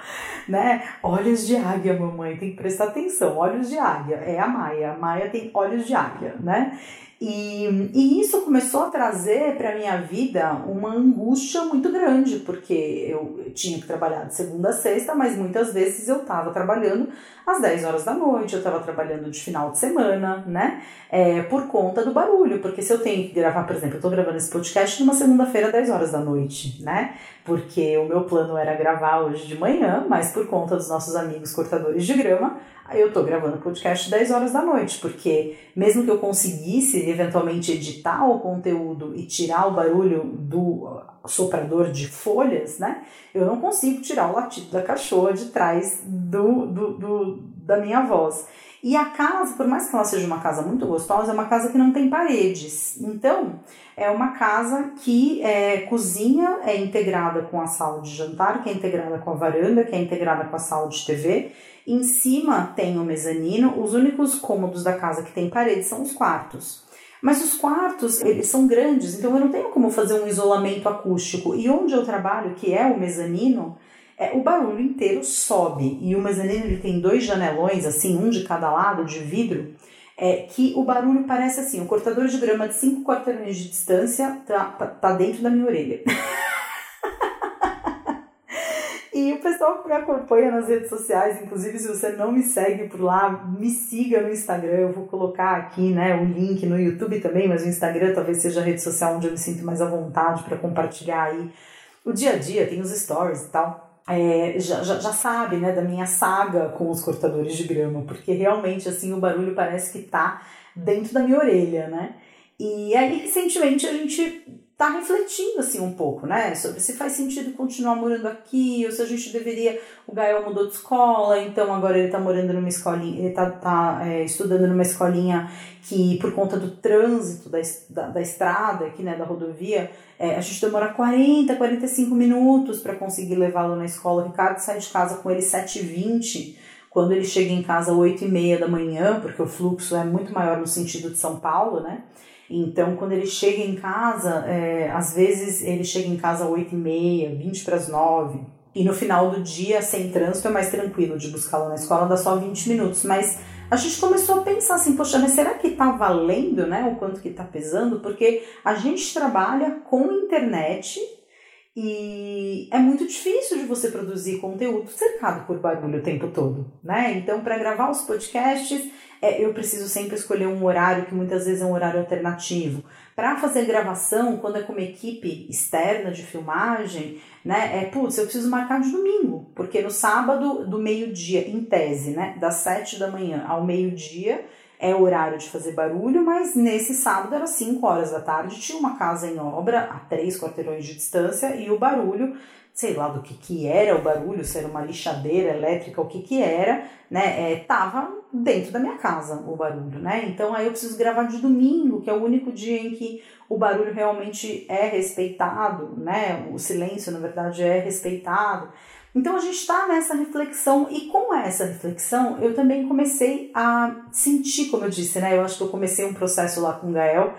né? Olhos de águia, mamãe, tem que prestar atenção. Olhos de águia, é a Maia. A Maia tem olhos de águia, né? E, e isso começou a trazer para minha vida uma angústia muito grande, porque eu tinha que trabalhar de segunda a sexta, mas muitas vezes eu estava trabalhando às 10 horas da noite, eu estava trabalhando de final de semana, né? É, por conta do barulho, porque se eu tenho que gravar, por exemplo, eu estou gravando esse podcast numa segunda-feira, 10 horas da noite, né? Porque o meu plano era gravar hoje de manhã, mas por conta dos nossos amigos cortadores de grama, eu tô gravando podcast 10 horas da noite, porque mesmo que eu conseguisse eventualmente editar o conteúdo e tirar o barulho do soprador de folhas, né? Eu não consigo tirar o latido da cachorra de trás do, do, do, da minha voz. E a casa, por mais que ela seja uma casa muito gostosa, é uma casa que não tem paredes. Então, é uma casa que é cozinha é integrada com a sala de jantar, que é integrada com a varanda, que é integrada com a sala de TV em cima tem o mezanino, os únicos cômodos da casa que tem parede são os quartos. Mas os quartos, eles são grandes, então eu não tenho como fazer um isolamento acústico. E onde eu trabalho, que é o mezanino, é, o barulho inteiro sobe. E o mezanino ele tem dois janelões, assim, um de cada lado, de vidro, é, que o barulho parece assim, o cortador de grama de 5 quarteirões de distância tá, tá dentro da minha orelha. (laughs) E o pessoal que me acompanha nas redes sociais, inclusive se você não me segue por lá, me siga no Instagram. Eu vou colocar aqui né, o link no YouTube também, mas o Instagram talvez seja a rede social onde eu me sinto mais à vontade para compartilhar aí o dia a dia, tem os stories e tal. É, já, já, já, sabe né, da minha saga com os cortadores de grama, porque realmente assim o barulho parece que tá dentro da minha orelha, né? E aí recentemente a gente tá refletindo assim um pouco, né? Sobre se faz sentido continuar morando aqui, ou se a gente deveria. O Gael mudou de escola, então agora ele tá morando numa escolinha, ele tá, tá é, estudando numa escolinha que, por conta do trânsito da, da, da estrada aqui, né, da rodovia, é, a gente demora 40, 45 minutos para conseguir levá-lo na escola. O Ricardo sai de casa com ele 7h20. Quando ele chega em casa 8 e meia da manhã, porque o fluxo é muito maior no sentido de São Paulo, né? Então, quando ele chega em casa, é, às vezes ele chega em casa às 8 e meia, 20 para as 9. E no final do dia, sem trânsito, é mais tranquilo de buscá-lo na escola, dá só 20 minutos. Mas a gente começou a pensar assim, poxa, mas será que tá valendo, né? O quanto que tá pesando? Porque a gente trabalha com internet E é muito difícil de você produzir conteúdo cercado por barulho o tempo todo, né? Então, para gravar os podcasts, é, eu preciso sempre escolher um horário que muitas vezes é um horário alternativo. Para fazer gravação, quando é com uma equipe externa de filmagem, né? É, putz, eu preciso marcar de domingo, porque no sábado, do meio-dia, em tese, né? Das sete da manhã ao meio-dia, é horário de fazer barulho, mas nesse sábado era 5 horas da tarde, tinha uma casa em obra a três quarteirões de distância e o barulho, sei lá do que que era o barulho, se era uma lixadeira elétrica, o que que era, né, é, tava dentro da minha casa o barulho, né, então aí eu preciso gravar de domingo, que é o único dia em que o barulho realmente é respeitado, né, o silêncio na verdade é respeitado, então a gente está nessa reflexão e com essa reflexão eu também comecei a sentir, como eu disse, né? Eu acho que eu comecei um processo lá com o Gael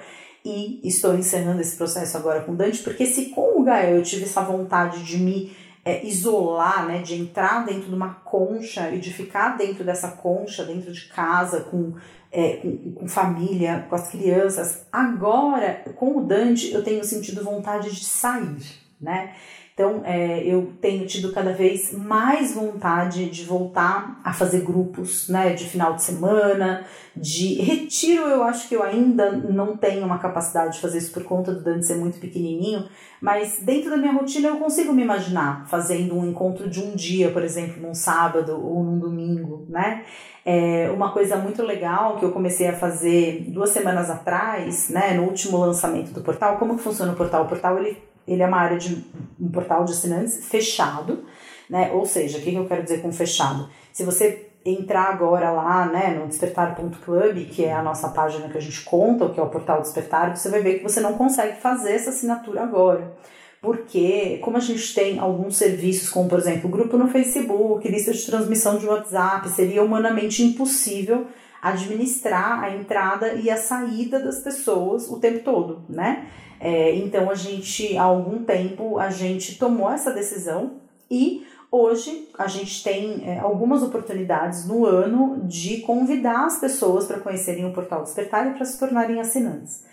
e estou encerrando esse processo agora com Dante, porque se com o Gael eu tive essa vontade de me é, isolar, né, de entrar dentro de uma concha e de ficar dentro dessa concha, dentro de casa, com, é, com, com, família, com as crianças. Agora, com o Dante, eu tenho sentido vontade de sair, né? Então, é, eu tenho tido cada vez mais vontade de voltar a fazer grupos, né, de final de semana, de retiro. Eu acho que eu ainda não tenho uma capacidade de fazer isso por conta do Dante ser muito pequenininho, mas dentro da minha rotina eu consigo me imaginar fazendo um encontro de um dia, por exemplo, num sábado ou num domingo, né? É uma coisa muito legal que eu comecei a fazer duas semanas atrás, né, no último lançamento do portal. Como que funciona o portal? O portal ele ele é uma área de um portal de assinantes fechado, né? Ou seja, o que eu quero dizer com fechado? Se você entrar agora lá, né, no despertar.club, que é a nossa página que a gente conta, o que é o portal Despertar, você vai ver que você não consegue fazer essa assinatura agora. Porque, como a gente tem alguns serviços, como por exemplo, grupo no Facebook, lista de transmissão de WhatsApp, seria humanamente impossível administrar a entrada e a saída das pessoas o tempo todo, né? É, então a gente, há algum tempo, a gente tomou essa decisão e hoje a gente tem é, algumas oportunidades no ano de convidar as pessoas para conhecerem o Portal Despertar e para se tornarem assinantes.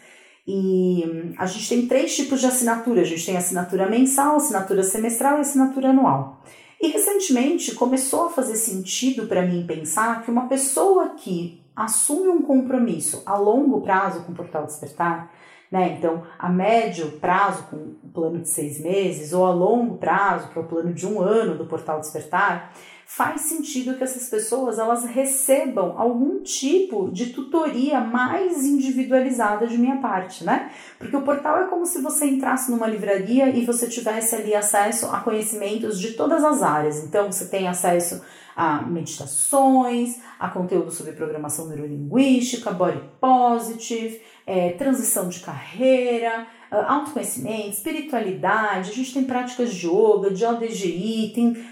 E hum, a gente tem três tipos de assinatura: a gente tem assinatura mensal, assinatura semestral e assinatura anual. E recentemente começou a fazer sentido para mim pensar que uma pessoa que assume um compromisso a longo prazo com o Portal Despertar, né? Então, a médio prazo, com o plano de seis meses, ou a longo prazo, que é o plano de um ano do Portal Despertar, faz sentido que essas pessoas elas recebam algum tipo de tutoria mais individualizada de minha parte, né? Porque o portal é como se você entrasse numa livraria e você tivesse ali acesso a conhecimentos de todas as áreas. Então, você tem acesso a meditações, a conteúdo sobre programação neurolinguística, body positive, é, transição de carreira, autoconhecimento, espiritualidade, a gente tem práticas de yoga, de ODGI, tem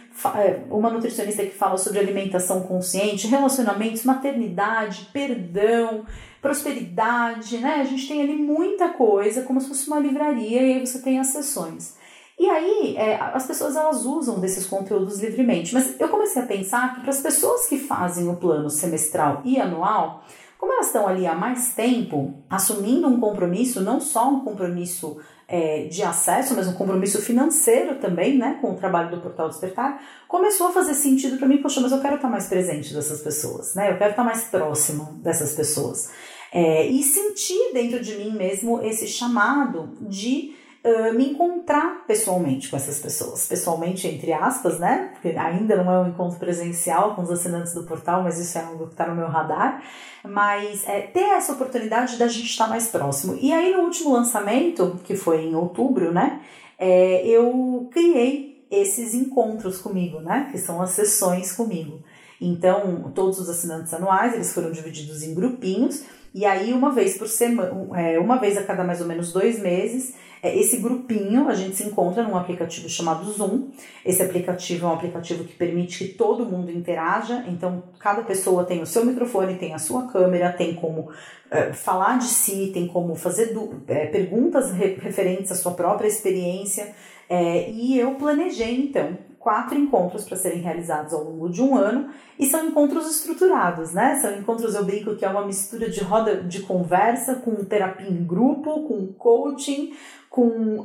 uma nutricionista que fala sobre alimentação consciente, relacionamentos, maternidade, perdão, prosperidade, né? A gente tem ali muita coisa, como se fosse uma livraria, e aí você tem as sessões. E aí, é, as pessoas elas usam desses conteúdos livremente. Mas eu comecei a pensar que para as pessoas que fazem o plano semestral e anual, como elas estão ali há mais tempo, assumindo um compromisso, não só um compromisso é, de acesso, mas um compromisso financeiro também, né, com o trabalho do Portal Despertar, começou a fazer sentido para mim, poxa, mas eu quero estar mais presente dessas pessoas, né, eu quero estar mais próximo dessas pessoas. É, e sentir dentro de mim mesmo esse chamado de uh, me encontrar pessoalmente com essas pessoas. Pessoalmente, entre aspas, né? Porque ainda não é um encontro presencial com os assinantes do portal, mas isso é algo que está no meu radar. Mas é, ter essa oportunidade da gente estar mais próximo. E aí, no último lançamento, que foi em outubro, né? É, eu criei esses encontros comigo, né? Que são as sessões comigo. Então, todos os assinantes anuais, eles foram divididos em grupinhos, e aí uma vez por semana, é, uma vez a cada mais ou menos dois meses, esse grupinho a gente se encontra num aplicativo chamado Zoom. Esse aplicativo é um aplicativo que permite que todo mundo interaja, então cada pessoa tem o seu microfone, tem a sua câmera, tem como é, falar de si, tem como fazer é, perguntas re, referentes à sua própria experiência. É, e eu planejei então quatro encontros para serem realizados ao longo de um ano e são encontros estruturados, né? São encontros, eu brinco que é uma mistura de roda de conversa com terapia em grupo, com coaching, com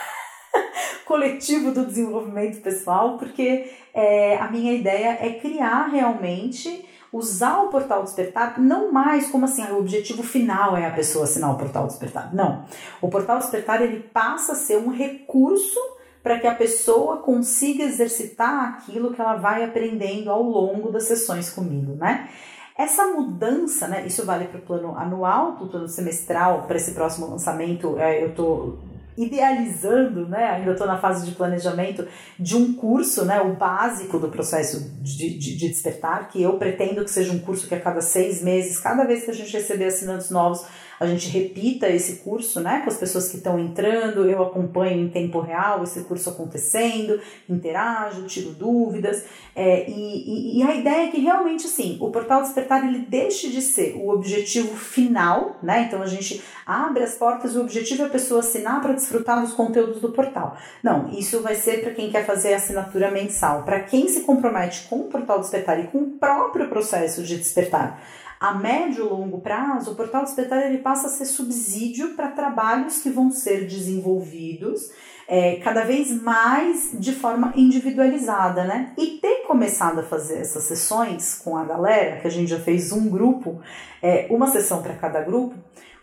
(laughs) coletivo do desenvolvimento pessoal, porque é, a minha ideia é criar realmente usar o portal despertar não mais como assim, ah, o objetivo final é a pessoa assinar o portal despertar. Não. O portal despertar ele passa a ser um recurso para que a pessoa consiga exercitar aquilo que ela vai aprendendo ao longo das sessões comigo, né? Essa mudança, né? Isso vale para o plano anual, para o plano semestral, para esse próximo lançamento, é, eu estou idealizando, né? Ainda estou na fase de planejamento de um curso, né? O básico do processo de, de, de, despertar, que eu pretendo que seja um curso que a cada seis meses, cada vez que a gente receber assinantes novos, a gente repita esse curso, né, com as pessoas que estão entrando, eu acompanho em tempo real esse curso acontecendo, interajo, tiro dúvidas, é, e, e, a ideia é que realmente, assim, o Portal Despertar, ele deixe de ser o objetivo final, né, então a gente abre as portas e o objetivo é a pessoa assinar para desfrutar dos conteúdos do portal. Não, isso vai ser para quem quer fazer a assinatura mensal, para quem se compromete com o Portal Despertar e com o próprio processo de despertar a médio e longo prazo, o Portal Despertar ele passa a ser subsídio para trabalhos que vão ser desenvolvidos é, cada vez mais de forma individualizada, né? E ter começado a fazer essas sessões com a galera, que a gente já fez um grupo, é, uma sessão para cada grupo,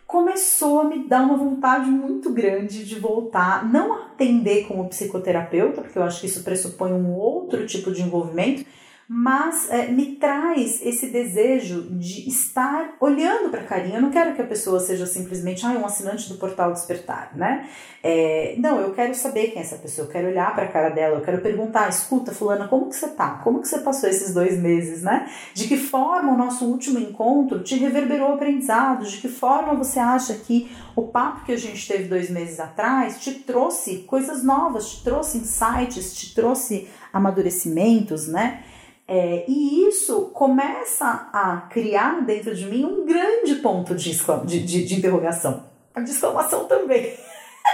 começou a me dar uma vontade muito grande de voltar, não atender como psicoterapeuta, porque eu acho que isso pressupõe um outro tipo de envolvimento, mas é, me traz esse desejo de estar olhando para a carinha. Eu não quero que a pessoa seja simplesmente ah, um assinante do portal Despertar, né? É, não, eu quero saber quem é essa pessoa, eu quero olhar para a cara dela, eu quero perguntar, escuta, fulana, como que você tá? Como que você passou esses dois meses, né? De que forma o nosso último encontro te reverberou aprendizado? De que forma você acha que o papo que a gente teve dois meses atrás te trouxe coisas novas, te trouxe insights, te trouxe amadurecimentos, né? É, e isso começa a criar dentro de mim um grande ponto de, de, de, de interrogação. A de exclamação também.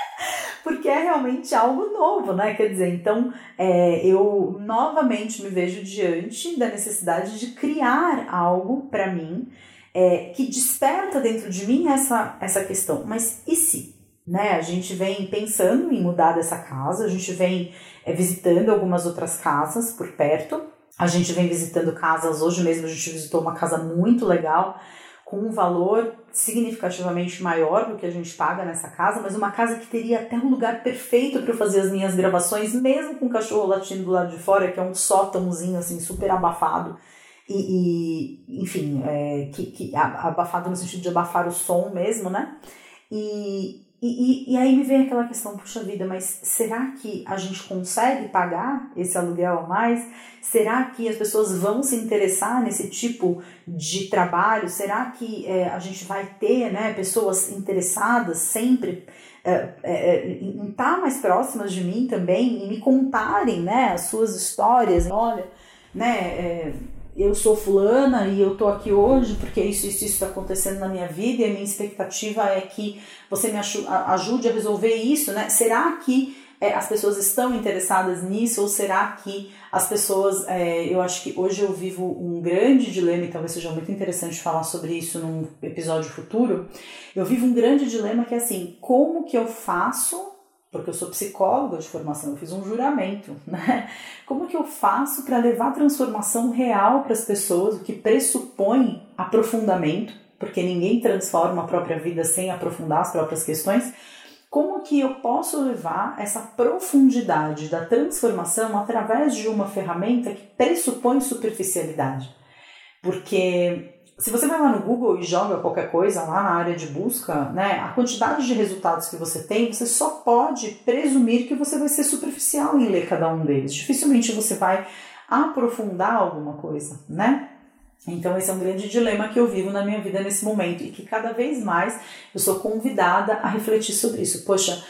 (laughs) Porque é realmente algo novo, né? Quer dizer, então é, eu novamente me vejo diante da necessidade de criar algo para mim é, que desperta dentro de mim essa, essa questão. Mas e se? Né? A gente vem pensando em mudar dessa casa, a gente vem é, visitando algumas outras casas por perto a gente vem visitando casas, hoje mesmo a gente visitou uma casa muito legal, com um valor significativamente maior do que a gente paga nessa casa, mas uma casa que teria até um lugar perfeito para fazer as minhas gravações, mesmo com o cachorro latindo do lado de fora, que é um sótãozinho assim super abafado. E, e enfim, é, que, que abafado no sentido de abafar o som mesmo, né? E, e, e, e, aí me vem aquela questão, puxa vida, mas será que a gente consegue pagar esse aluguel a mais? Será que as pessoas vão se interessar nesse tipo de trabalho? Será que é, a gente vai ter né, pessoas interessadas sempre é, é, em estar mais próximas de mim também, e me contarem né, as suas histórias? Olha, né é, eu sou fulana e eu tô aqui hoje porque isso isso está acontecendo na minha vida e a minha expectativa é que você me ajude a resolver isso, né? Será que é, as pessoas estão interessadas nisso ou será que as pessoas, é, eu acho que hoje eu vivo um grande dilema e talvez seja muito interessante falar sobre isso num episódio futuro. Eu vivo um grande dilema que é assim, como que eu faço porque eu sou psicóloga de formação, eu fiz um juramento, (laughs) né? Como que eu faço para levar transformação real para as pessoas, o que pressupõe aprofundamento, porque ninguém transforma a própria vida sem aprofundar as próprias questões. Como que eu posso levar essa profundidade da transformação através de uma ferramenta que pressupõe superficialidade? Porque se você vai lá no Google e joga qualquer coisa lá na área de busca, né, a quantidade de resultados que você tem, você só pode presumir que você vai ser superficial em ler cada um deles. Dificilmente você vai aprofundar alguma coisa, né? Então esse é um grande dilema que eu vivo na minha vida nesse momento e que cada vez mais eu sou convidada a refletir sobre isso. Poxa,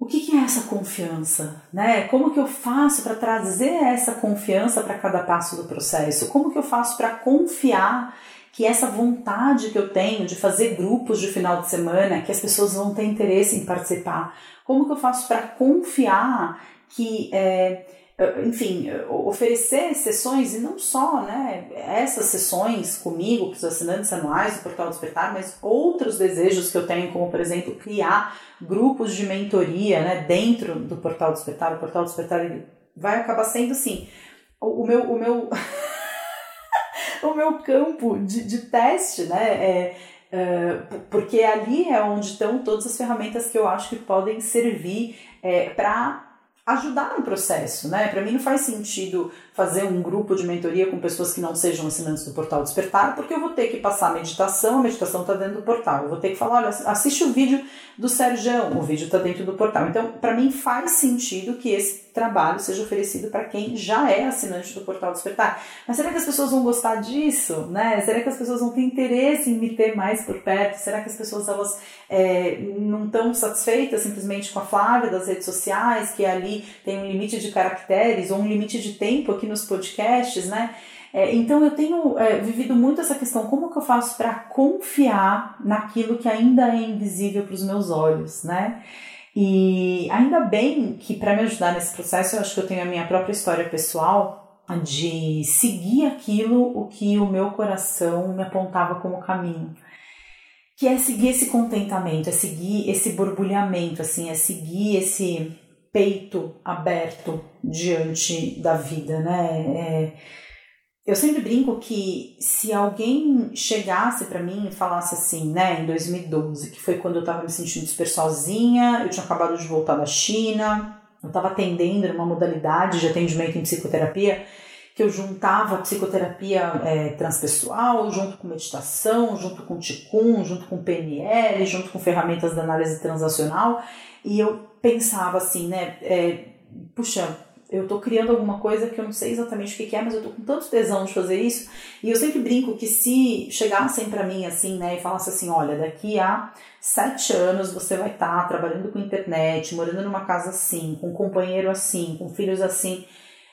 o que, que é essa confiança? Né? Como que eu faço para trazer essa confiança para cada passo do processo? Como que eu faço para confiar que essa vontade que eu tenho de fazer grupos de final de semana, que as pessoas vão ter interesse em participar? Como que eu faço para confiar que é, enfim, oferecer sessões e não só, né, essas sessões comigo, para os assinantes anuais do Portal Despertar, mas outros desejos que eu tenho, como por exemplo, criar grupos de mentoria, né, dentro do Portal Despertar. O Portal Despertar ele vai acabar sendo assim, o, o meu, o meu, (laughs) o meu campo de, de teste, né, é, Uh, porque ali é onde estão todas as ferramentas que eu acho que podem servir é, para ajudar no processo, né? Para mim não faz sentido fazer um grupo de mentoria com pessoas que não sejam assinantes do portal Despertar, porque eu vou ter que passar a meditação, a meditação está dentro do portal. Eu vou ter que falar, olha, assiste o vídeo do Sérgio, o vídeo está dentro do portal. Então, para mim faz sentido que esse trabalho seja oferecido para quem já é assinante do portal Despertar. Mas será que as pessoas vão gostar disso, né? Será que as pessoas vão ter interesse em me ter mais por perto? Será que as pessoas elas é, não estão satisfeitas simplesmente com a Flávia das redes sociais, que ali tem um limite de caracteres ou um limite de tempo aqui nos podcasts, né? É, então eu tenho é, vivido muito essa questão, como que eu faço para confiar naquilo que ainda é invisível para os meus olhos, né? E ainda bem que para me ajudar nesse processo, eu acho que eu tenho a minha própria história pessoal de seguir aquilo o que o meu coração me apontava como caminho. Que é seguir esse contentamento, é seguir esse borbulhamento, assim, é seguir esse peito aberto diante da vida, né? É, eu sempre brinco que se alguém chegasse para mim e falasse assim, né, em 2012, que foi quando eu tava me sentindo super sozinha, eu tinha acabado de voltar da China, eu tava atendendo numa modalidade de atendimento em psicoterapia, que eu juntava psicoterapia é, transpessoal, junto com meditação, junto com Ticum, junto com PNL, junto com ferramentas de análise transacional, e eu pensava assim, né, é, puxa, eu tô criando alguma coisa que eu não sei exatamente o que, é, mas eu tô com tanto tesão de fazer isso. E eu sempre brinco que se chegassem para mim assim, né, e falassem assim: olha, daqui a sete anos você vai estar tá trabalhando com internet, morando numa casa assim, com um companheiro assim, com filhos assim.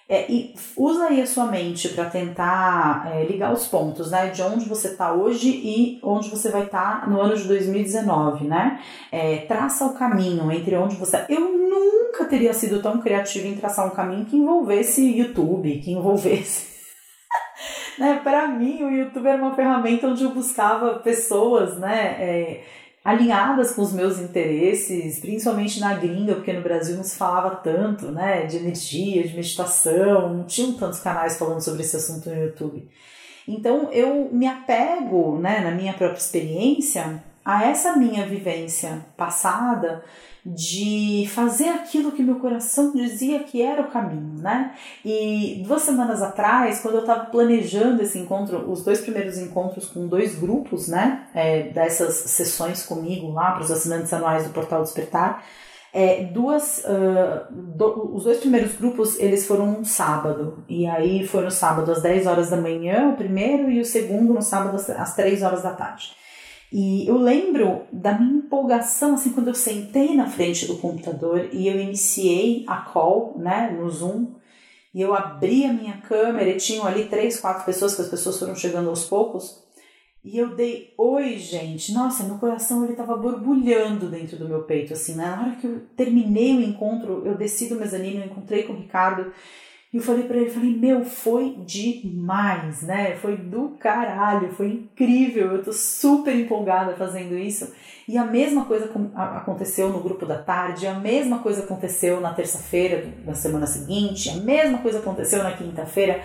É, e usa aí a sua mente para tentar é, ligar os pontos, né? De onde você está hoje e onde você vai estar tá no ano de 2019, né? É, traça o caminho entre onde você. Eu nunca teria sido tão criativa em traçar um caminho que envolvesse YouTube, que envolvesse. (laughs) né? Para mim, o YouTube era uma ferramenta onde eu buscava pessoas, né? Alinhadas com os meus interesses, principalmente na gringa, porque no Brasil não se falava tanto, né, de energia, de meditação, não tinham tantos canais falando sobre esse assunto no YouTube. Então eu me apego, né, na minha própria experiência, a essa minha vivência passada de fazer aquilo que meu coração dizia que era o caminho, né? E duas semanas atrás, quando eu estava planejando esse encontro, os dois primeiros encontros com dois grupos, né, é, dessas sessões comigo lá para os assinantes anuais do Portal Despertar, é, duas, uh, do, os dois primeiros grupos eles foram um sábado, e aí foi no sábado às 10 horas da manhã, o primeiro, e o segundo no sábado às 3 horas da tarde. E eu lembro da minha empolgação, assim, quando eu sentei na frente do computador e eu iniciei a call, né, no Zoom, e eu abri a minha câmera e tinham ali três, quatro pessoas, que as pessoas foram chegando aos poucos, e eu dei oi, gente. Nossa, meu coração ele tava borbulhando dentro do meu peito, assim, né? Na hora que eu terminei o encontro, eu desci do mezanino, eu encontrei com o Ricardo, e eu falei para ele, falei, meu, foi demais, né? Foi do caralho, foi incrível. Eu tô super empolgada fazendo isso. E a mesma coisa aconteceu no grupo da tarde, a mesma coisa aconteceu na terça-feira da semana seguinte, a mesma coisa aconteceu na quinta-feira.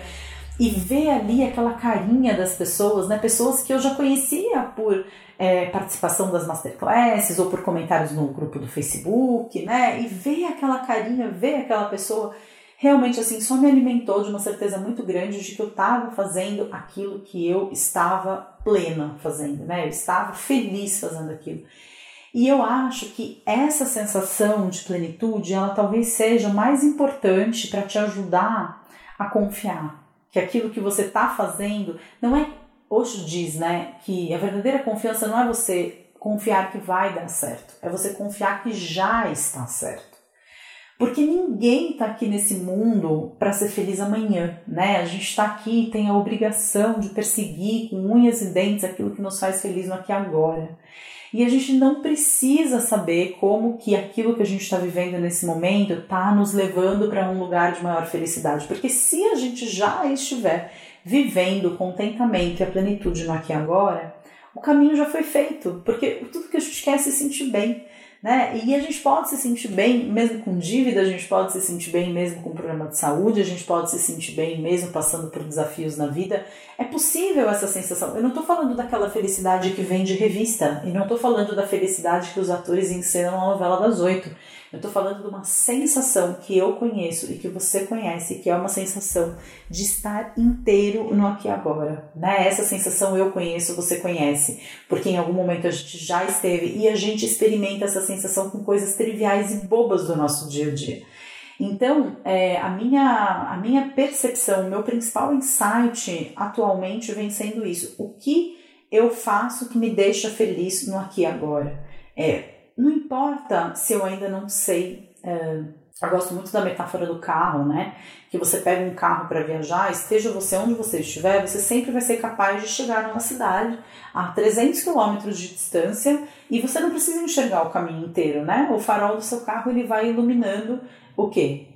E ver ali aquela carinha das pessoas, né? Pessoas que eu já conhecia por é, participação das masterclasses ou por comentários no grupo do Facebook, né? E ver aquela carinha, ver aquela pessoa realmente assim só me alimentou de uma certeza muito grande de que eu estava fazendo aquilo que eu estava plena fazendo, né? Eu estava feliz fazendo aquilo. E eu acho que essa sensação de plenitude, ela talvez seja mais importante para te ajudar a confiar que aquilo que você está fazendo não é Osho diz, né, que a verdadeira confiança não é você confiar que vai dar certo, é você confiar que já está certo. Porque ninguém está aqui nesse mundo para ser feliz amanhã, né? A gente está aqui tem a obrigação de perseguir com unhas e dentes aquilo que nos faz feliz no aqui e agora. E a gente não precisa saber como que aquilo que a gente está vivendo nesse momento está nos levando para um lugar de maior felicidade. Porque se a gente já estiver vivendo o contentamento e a plenitude no aqui e agora, o caminho já foi feito. Porque tudo que a gente quer é se sentir bem né? E a gente pode se sentir bem mesmo com dívida, a gente pode se sentir bem mesmo com problema de saúde, a gente pode se sentir bem mesmo passando por desafios na vida. É possível essa sensação. Eu não estou falando daquela felicidade que vem de revista, e não estou falando da felicidade que os atores encenam na novela das oito. Eu estou falando de uma sensação que eu conheço e que você conhece, que é uma sensação de estar inteiro no aqui e agora. Né? Essa sensação eu conheço, você conhece, porque em algum momento a gente já esteve e a gente experimenta essa sensação com coisas triviais e bobas do nosso dia a dia. Então, é, a, minha, a minha percepção, o meu principal insight atualmente vem sendo isso. O que eu faço que me deixa feliz no aqui e agora? É, não importa se eu ainda não sei. É, eu gosto muito da metáfora do carro, né? Que você pega um carro para viajar, esteja você onde você estiver, você sempre vai ser capaz de chegar numa cidade a 300 quilômetros de distância e você não precisa enxergar o caminho inteiro, né? O farol do seu carro ele vai iluminando o quê?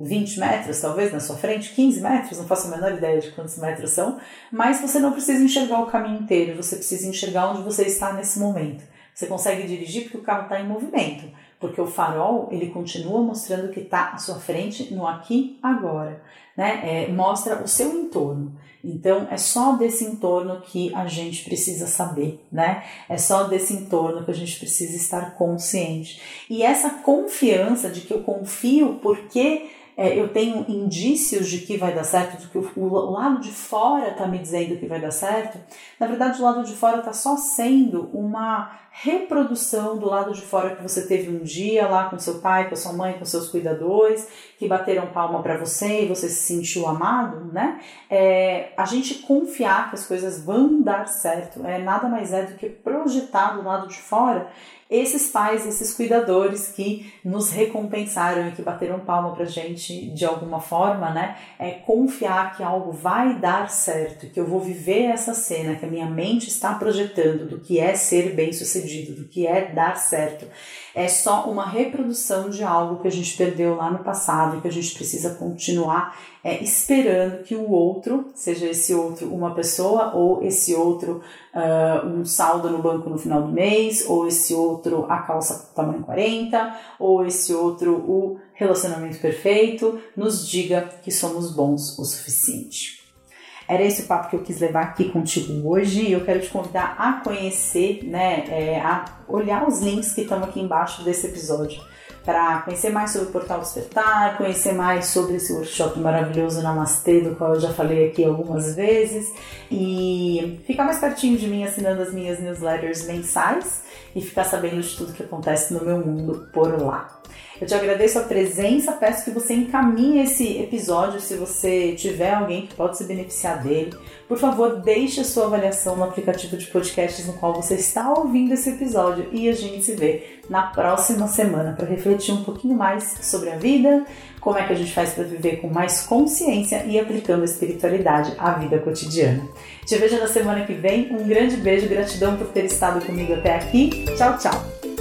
20 metros, talvez, na sua frente, 15 metros, não faço a menor ideia de quantos metros são, mas você não precisa enxergar o caminho inteiro, você precisa enxergar onde você está nesse momento. Você consegue dirigir porque o carro está em movimento, porque o farol ele continua mostrando que está à sua frente no aqui agora, né? É, mostra o seu entorno. Então é só desse entorno que a gente precisa saber, né? É só desse entorno que a gente precisa estar consciente. E essa confiança de que eu confio porque é, eu tenho indícios de que vai dar certo, de que o, o lado de fora está me dizendo que vai dar certo, na verdade o lado de fora está só sendo uma reprodução do lado de fora que você teve um dia lá com seu pai, com sua mãe, com seus cuidadores, que bateram palma para você e você se sentiu amado, né? É, a gente confiar que as coisas vão dar certo é nada mais é do que projetar do lado de fora esses pais, esses cuidadores que nos recompensaram e que bateram palma pra gente de alguma forma, né? É confiar que algo vai dar certo, que eu vou viver essa cena, que a minha mente está projetando do que é ser bem sucedido, do que é dar certo é só uma reprodução de algo que a gente perdeu lá no passado e que a gente precisa continuar é, esperando que o outro, seja esse outro uma pessoa, ou esse outro uh, um saldo no banco no final do mês, ou esse outro a calça tamanho 40, ou esse outro o relacionamento perfeito, nos diga que somos bons o suficiente. Era esse o papo que eu quis levar aqui contigo hoje. Eu quero te convidar a conhecer, né, é, a olhar os links que estão aqui embaixo desse episódio para conhecer mais sobre o Portal Despertar, conhecer mais sobre esse workshop maravilhoso Namastê, do qual eu já falei aqui algumas vezes, e ficar mais pertinho de mim assinando as minhas newsletters mensais e ficar sabendo de tudo que acontece no meu mundo por lá. Eu te agradeço a presença, peço que você encaminhe esse episódio se você tiver alguém que pode se beneficiar dele. Por favor, deixe a sua avaliação no aplicativo de podcasts no qual você está ouvindo esse episódio e a gente se vê na próxima semana para refletir um pouquinho mais sobre a vida, como é que a gente faz para viver com mais consciência e aplicando a espiritualidade à vida cotidiana. Te vejo na semana que vem. Um grande beijo, gratidão por ter estado comigo até aqui. Tchau, tchau.